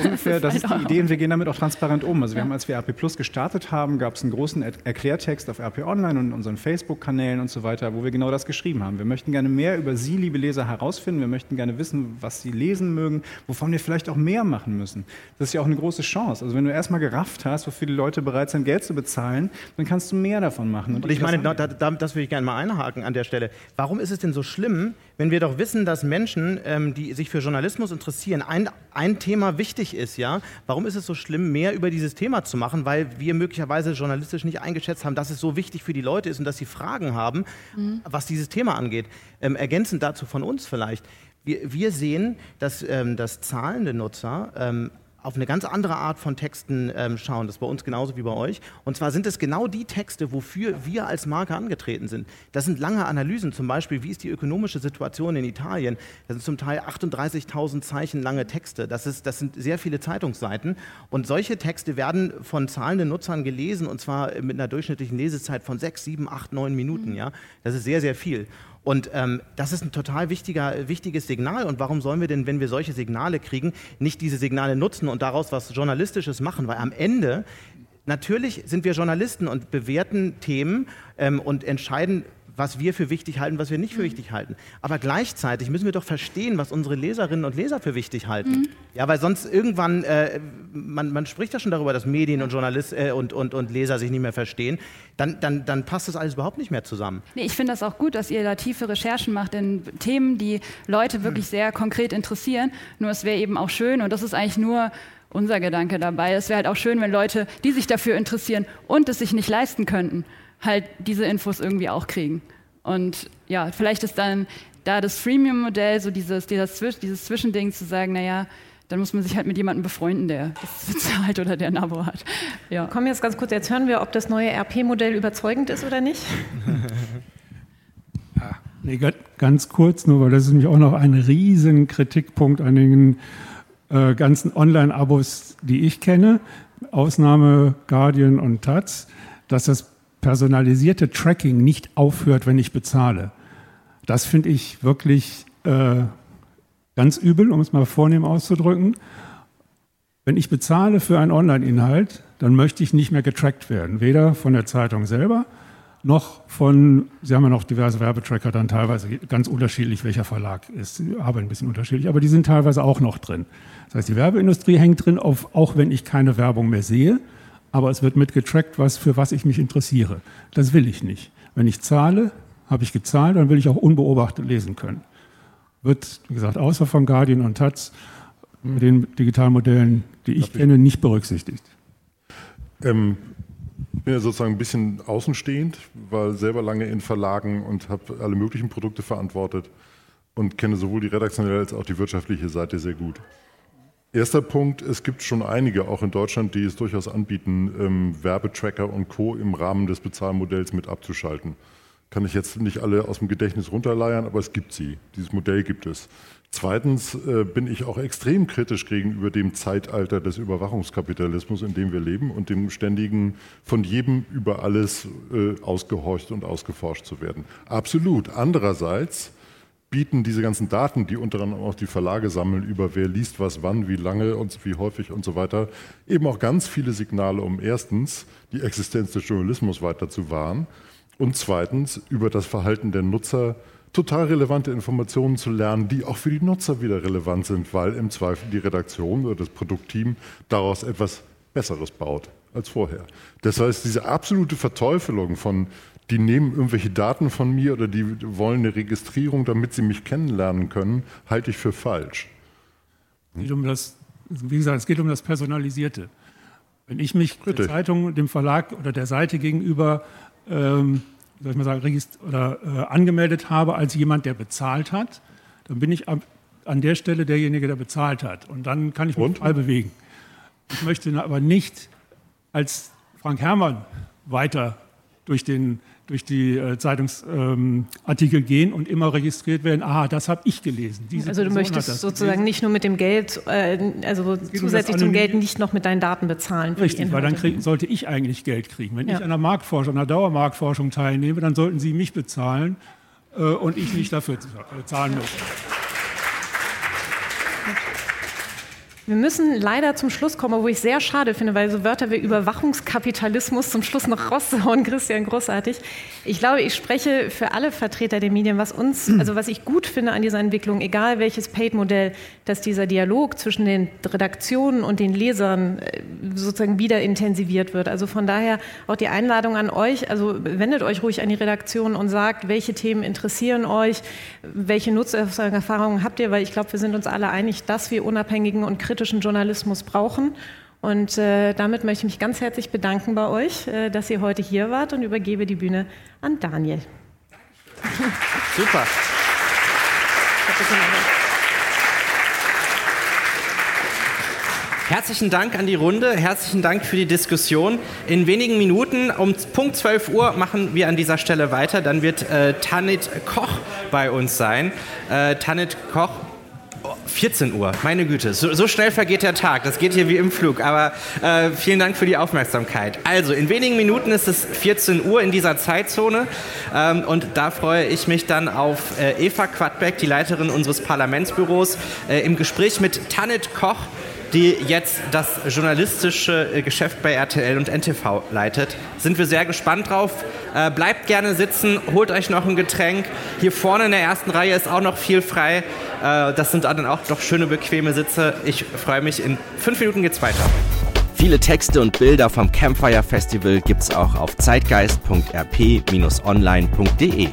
Ungefähr, das, das ist die Idee und wir gehen damit auch transparent um. Also wir ja. haben, als wir RP Plus gestartet haben, gab es einen großen Erklärtext auf RP Online und unseren Facebook-Kanälen und so weiter, wo wir genau das geschrieben haben. Wir möchten gerne mehr über Sie, liebe Leser, herausfinden. Wir möchten gerne wissen, was Sie lesen mögen, wovon wir vielleicht auch mehr machen müssen. Das ist ja auch eine große Chance. Also wenn du erstmal gerafft hast, wofür die Leute bereit sind, Geld zu bezahlen, dann kannst du mehr davon machen. Und, und ich meine, da, da, das würde ich gerne mal einhaken an der Stelle. Warum ist es denn so schlimm, wenn wir doch wissen, dass Menschen, ähm, die sich für Journalismus interessieren, ein, ein Thema wichtig ist, ja? Warum ist es so schlimm, mehr über dieses Thema zu machen? Weil wir möglicherweise journalistisch nicht eingeschätzt haben, dass es so wichtig für die Leute ist und dass sie Fragen haben, mhm. was dieses Thema angeht. Ähm, ergänzend dazu von uns vielleicht. Wir, wir sehen, dass, ähm, dass zahlende Nutzer ähm, auf eine ganz andere Art von Texten ähm, schauen. Das ist bei uns genauso wie bei euch. Und zwar sind es genau die Texte, wofür wir als Marke angetreten sind. Das sind lange Analysen, zum Beispiel, wie ist die ökonomische Situation in Italien. Das sind zum Teil 38.000 Zeichen lange Texte. Das, ist, das sind sehr viele Zeitungsseiten. Und solche Texte werden von zahlenden Nutzern gelesen, und zwar mit einer durchschnittlichen Lesezeit von 6, 7, 8, 9 Minuten. Mhm. Ja? Das ist sehr, sehr viel. Und ähm, das ist ein total wichtiger, wichtiges Signal. Und warum sollen wir denn, wenn wir solche Signale kriegen, nicht diese Signale nutzen und daraus was Journalistisches machen? Weil am Ende Natürlich sind wir Journalisten und bewerten Themen ähm, und entscheiden was wir für wichtig halten, was wir nicht für mhm. wichtig halten. Aber gleichzeitig müssen wir doch verstehen, was unsere Leserinnen und Leser für wichtig halten. Mhm. Ja, weil sonst irgendwann, äh, man, man, spricht ja schon darüber, dass Medien und Journalist äh, und, und, und Leser sich nicht mehr verstehen, dann, dann, dann passt das alles überhaupt nicht mehr zusammen. Nee, ich finde das auch gut, dass ihr da tiefe Recherchen macht in Themen, die Leute wirklich mhm. sehr konkret interessieren. Nur es wäre eben auch schön, und das ist eigentlich nur unser Gedanke dabei, es wäre halt auch schön, wenn Leute, die sich dafür interessieren und es sich nicht leisten könnten, halt diese Infos irgendwie auch kriegen. Und ja, vielleicht ist dann da das Freemium-Modell, so dieses, dieses, dieses Zwischending zu sagen, naja, dann muss man sich halt mit jemandem befreunden, der das bezahlt oder der ein Abo hat. Ja. Kommen jetzt ganz kurz, jetzt hören wir, ob das neue RP-Modell überzeugend ist oder nicht. ja, nee, ganz kurz nur, weil das ist nämlich auch noch ein riesen Kritikpunkt an den äh, ganzen Online-Abos, die ich kenne, Ausnahme Guardian und Taz, dass das personalisierte Tracking nicht aufhört, wenn ich bezahle. Das finde ich wirklich äh, ganz übel, um es mal vornehm auszudrücken. Wenn ich bezahle für einen Online-Inhalt, dann möchte ich nicht mehr getrackt werden, weder von der Zeitung selber noch von, Sie haben ja noch diverse Werbetracker, dann teilweise ganz unterschiedlich, welcher Verlag ist, aber ein bisschen unterschiedlich, aber die sind teilweise auch noch drin. Das heißt, die Werbeindustrie hängt drin, auf, auch wenn ich keine Werbung mehr sehe aber es wird mitgetrackt, was, für was ich mich interessiere. Das will ich nicht. Wenn ich zahle, habe ich gezahlt, dann will ich auch unbeobachtet lesen können. Wird, wie gesagt, außer von Guardian und Taz mit den Digitalmodellen, die ich kenne, nicht berücksichtigt. Ähm, ich bin ja sozusagen ein bisschen außenstehend, war selber lange in Verlagen und habe alle möglichen Produkte verantwortet und kenne sowohl die redaktionelle als auch die wirtschaftliche Seite sehr gut. Erster Punkt, es gibt schon einige, auch in Deutschland, die es durchaus anbieten, ähm, Werbetracker und Co. im Rahmen des Bezahlmodells mit abzuschalten. Kann ich jetzt nicht alle aus dem Gedächtnis runterleiern, aber es gibt sie. Dieses Modell gibt es. Zweitens äh, bin ich auch extrem kritisch gegenüber dem Zeitalter des Überwachungskapitalismus, in dem wir leben und dem ständigen von jedem über alles äh, ausgehorcht und ausgeforscht zu werden. Absolut. Andererseits bieten diese ganzen Daten, die unter anderem auch die Verlage sammeln, über wer liest was wann, wie lange und wie häufig und so weiter, eben auch ganz viele Signale, um erstens die Existenz des Journalismus weiter zu wahren und zweitens über das Verhalten der Nutzer total relevante Informationen zu lernen, die auch für die Nutzer wieder relevant sind, weil im Zweifel die Redaktion oder das Produktteam daraus etwas Besseres baut als vorher. Das heißt, diese absolute Verteufelung von, die nehmen irgendwelche Daten von mir oder die wollen eine Registrierung, damit sie mich kennenlernen können, halte ich für falsch. Es geht um das, wie gesagt, es geht um das Personalisierte. Wenn ich mich Richtig. der Zeitung, dem Verlag oder der Seite gegenüber ähm, soll ich mal sagen, oder, äh, angemeldet habe als jemand, der bezahlt hat, dann bin ich ab, an der Stelle derjenige, der bezahlt hat. Und dann kann ich mich Und? frei bewegen. Ich möchte aber nicht als Frank Herrmann weiter durch den durch die äh, Zeitungsartikel ähm, gehen und immer registriert werden, aha, das habe ich gelesen. Diese also du Person möchtest sozusagen gelesen. nicht nur mit dem Geld, äh, also zusätzlich zum Geld nicht noch mit deinen Daten bezahlen. Richtig, weil dann krieg, sollte ich eigentlich Geld kriegen. Wenn ja. ich an der Marktforschung, an der Dauermarktforschung teilnehme, dann sollten Sie mich bezahlen äh, und ich nicht dafür zahlen müssen. Wir müssen leider zum Schluss kommen, wo ich sehr schade finde, weil so Wörter wie Überwachungskapitalismus zum Schluss noch rauszuhauen, Christian, großartig. Ich glaube, ich spreche für alle Vertreter der Medien, was uns, also was ich gut finde an dieser Entwicklung, egal welches Paid-Modell, dass dieser Dialog zwischen den Redaktionen und den Lesern äh, sozusagen wieder intensiviert wird. Also von daher auch die Einladung an euch, also wendet euch ruhig an die Redaktion und sagt, welche Themen interessieren euch, welche Nutzerfahrungen habt ihr, weil ich glaube, wir sind uns alle einig, dass wir unabhängigen und kritischen kritischen Journalismus brauchen. Und äh, damit möchte ich mich ganz herzlich bedanken bei euch, äh, dass ihr heute hier wart und übergebe die Bühne an Daniel. Super. Herzlichen Dank an die Runde, herzlichen Dank für die Diskussion. In wenigen Minuten um Punkt 12 Uhr machen wir an dieser Stelle weiter. Dann wird äh, Tanit Koch bei uns sein. Äh, Tanit Koch 14 Uhr, meine Güte, so, so, schnell vergeht der Tag. Das geht hier wie im Flug. Aber äh, vielen Dank für die Aufmerksamkeit. Also, in wenigen Minuten ist es 14 Uhr in dieser Zeitzone. Ähm, und da freue ich mich dann auf äh, Eva Quadbeck, die Leiterin unseres Parlamentsbüros, äh, im Gespräch mit Tanit Koch die jetzt das journalistische äh, Geschäft bei RTL und NTV leitet. Sind wir sehr gespannt drauf. Äh, bleibt gerne sitzen, holt euch noch ein Getränk. Hier vorne in der ersten Reihe ist auch noch viel frei. Äh, das sind dann auch doch schöne, bequeme Sitze. Ich freue mich. In fünf Minuten geht's weiter. Viele Texte und Bilder vom Campfire Festival gibt's auch auf zeitgeist.rp-online.de.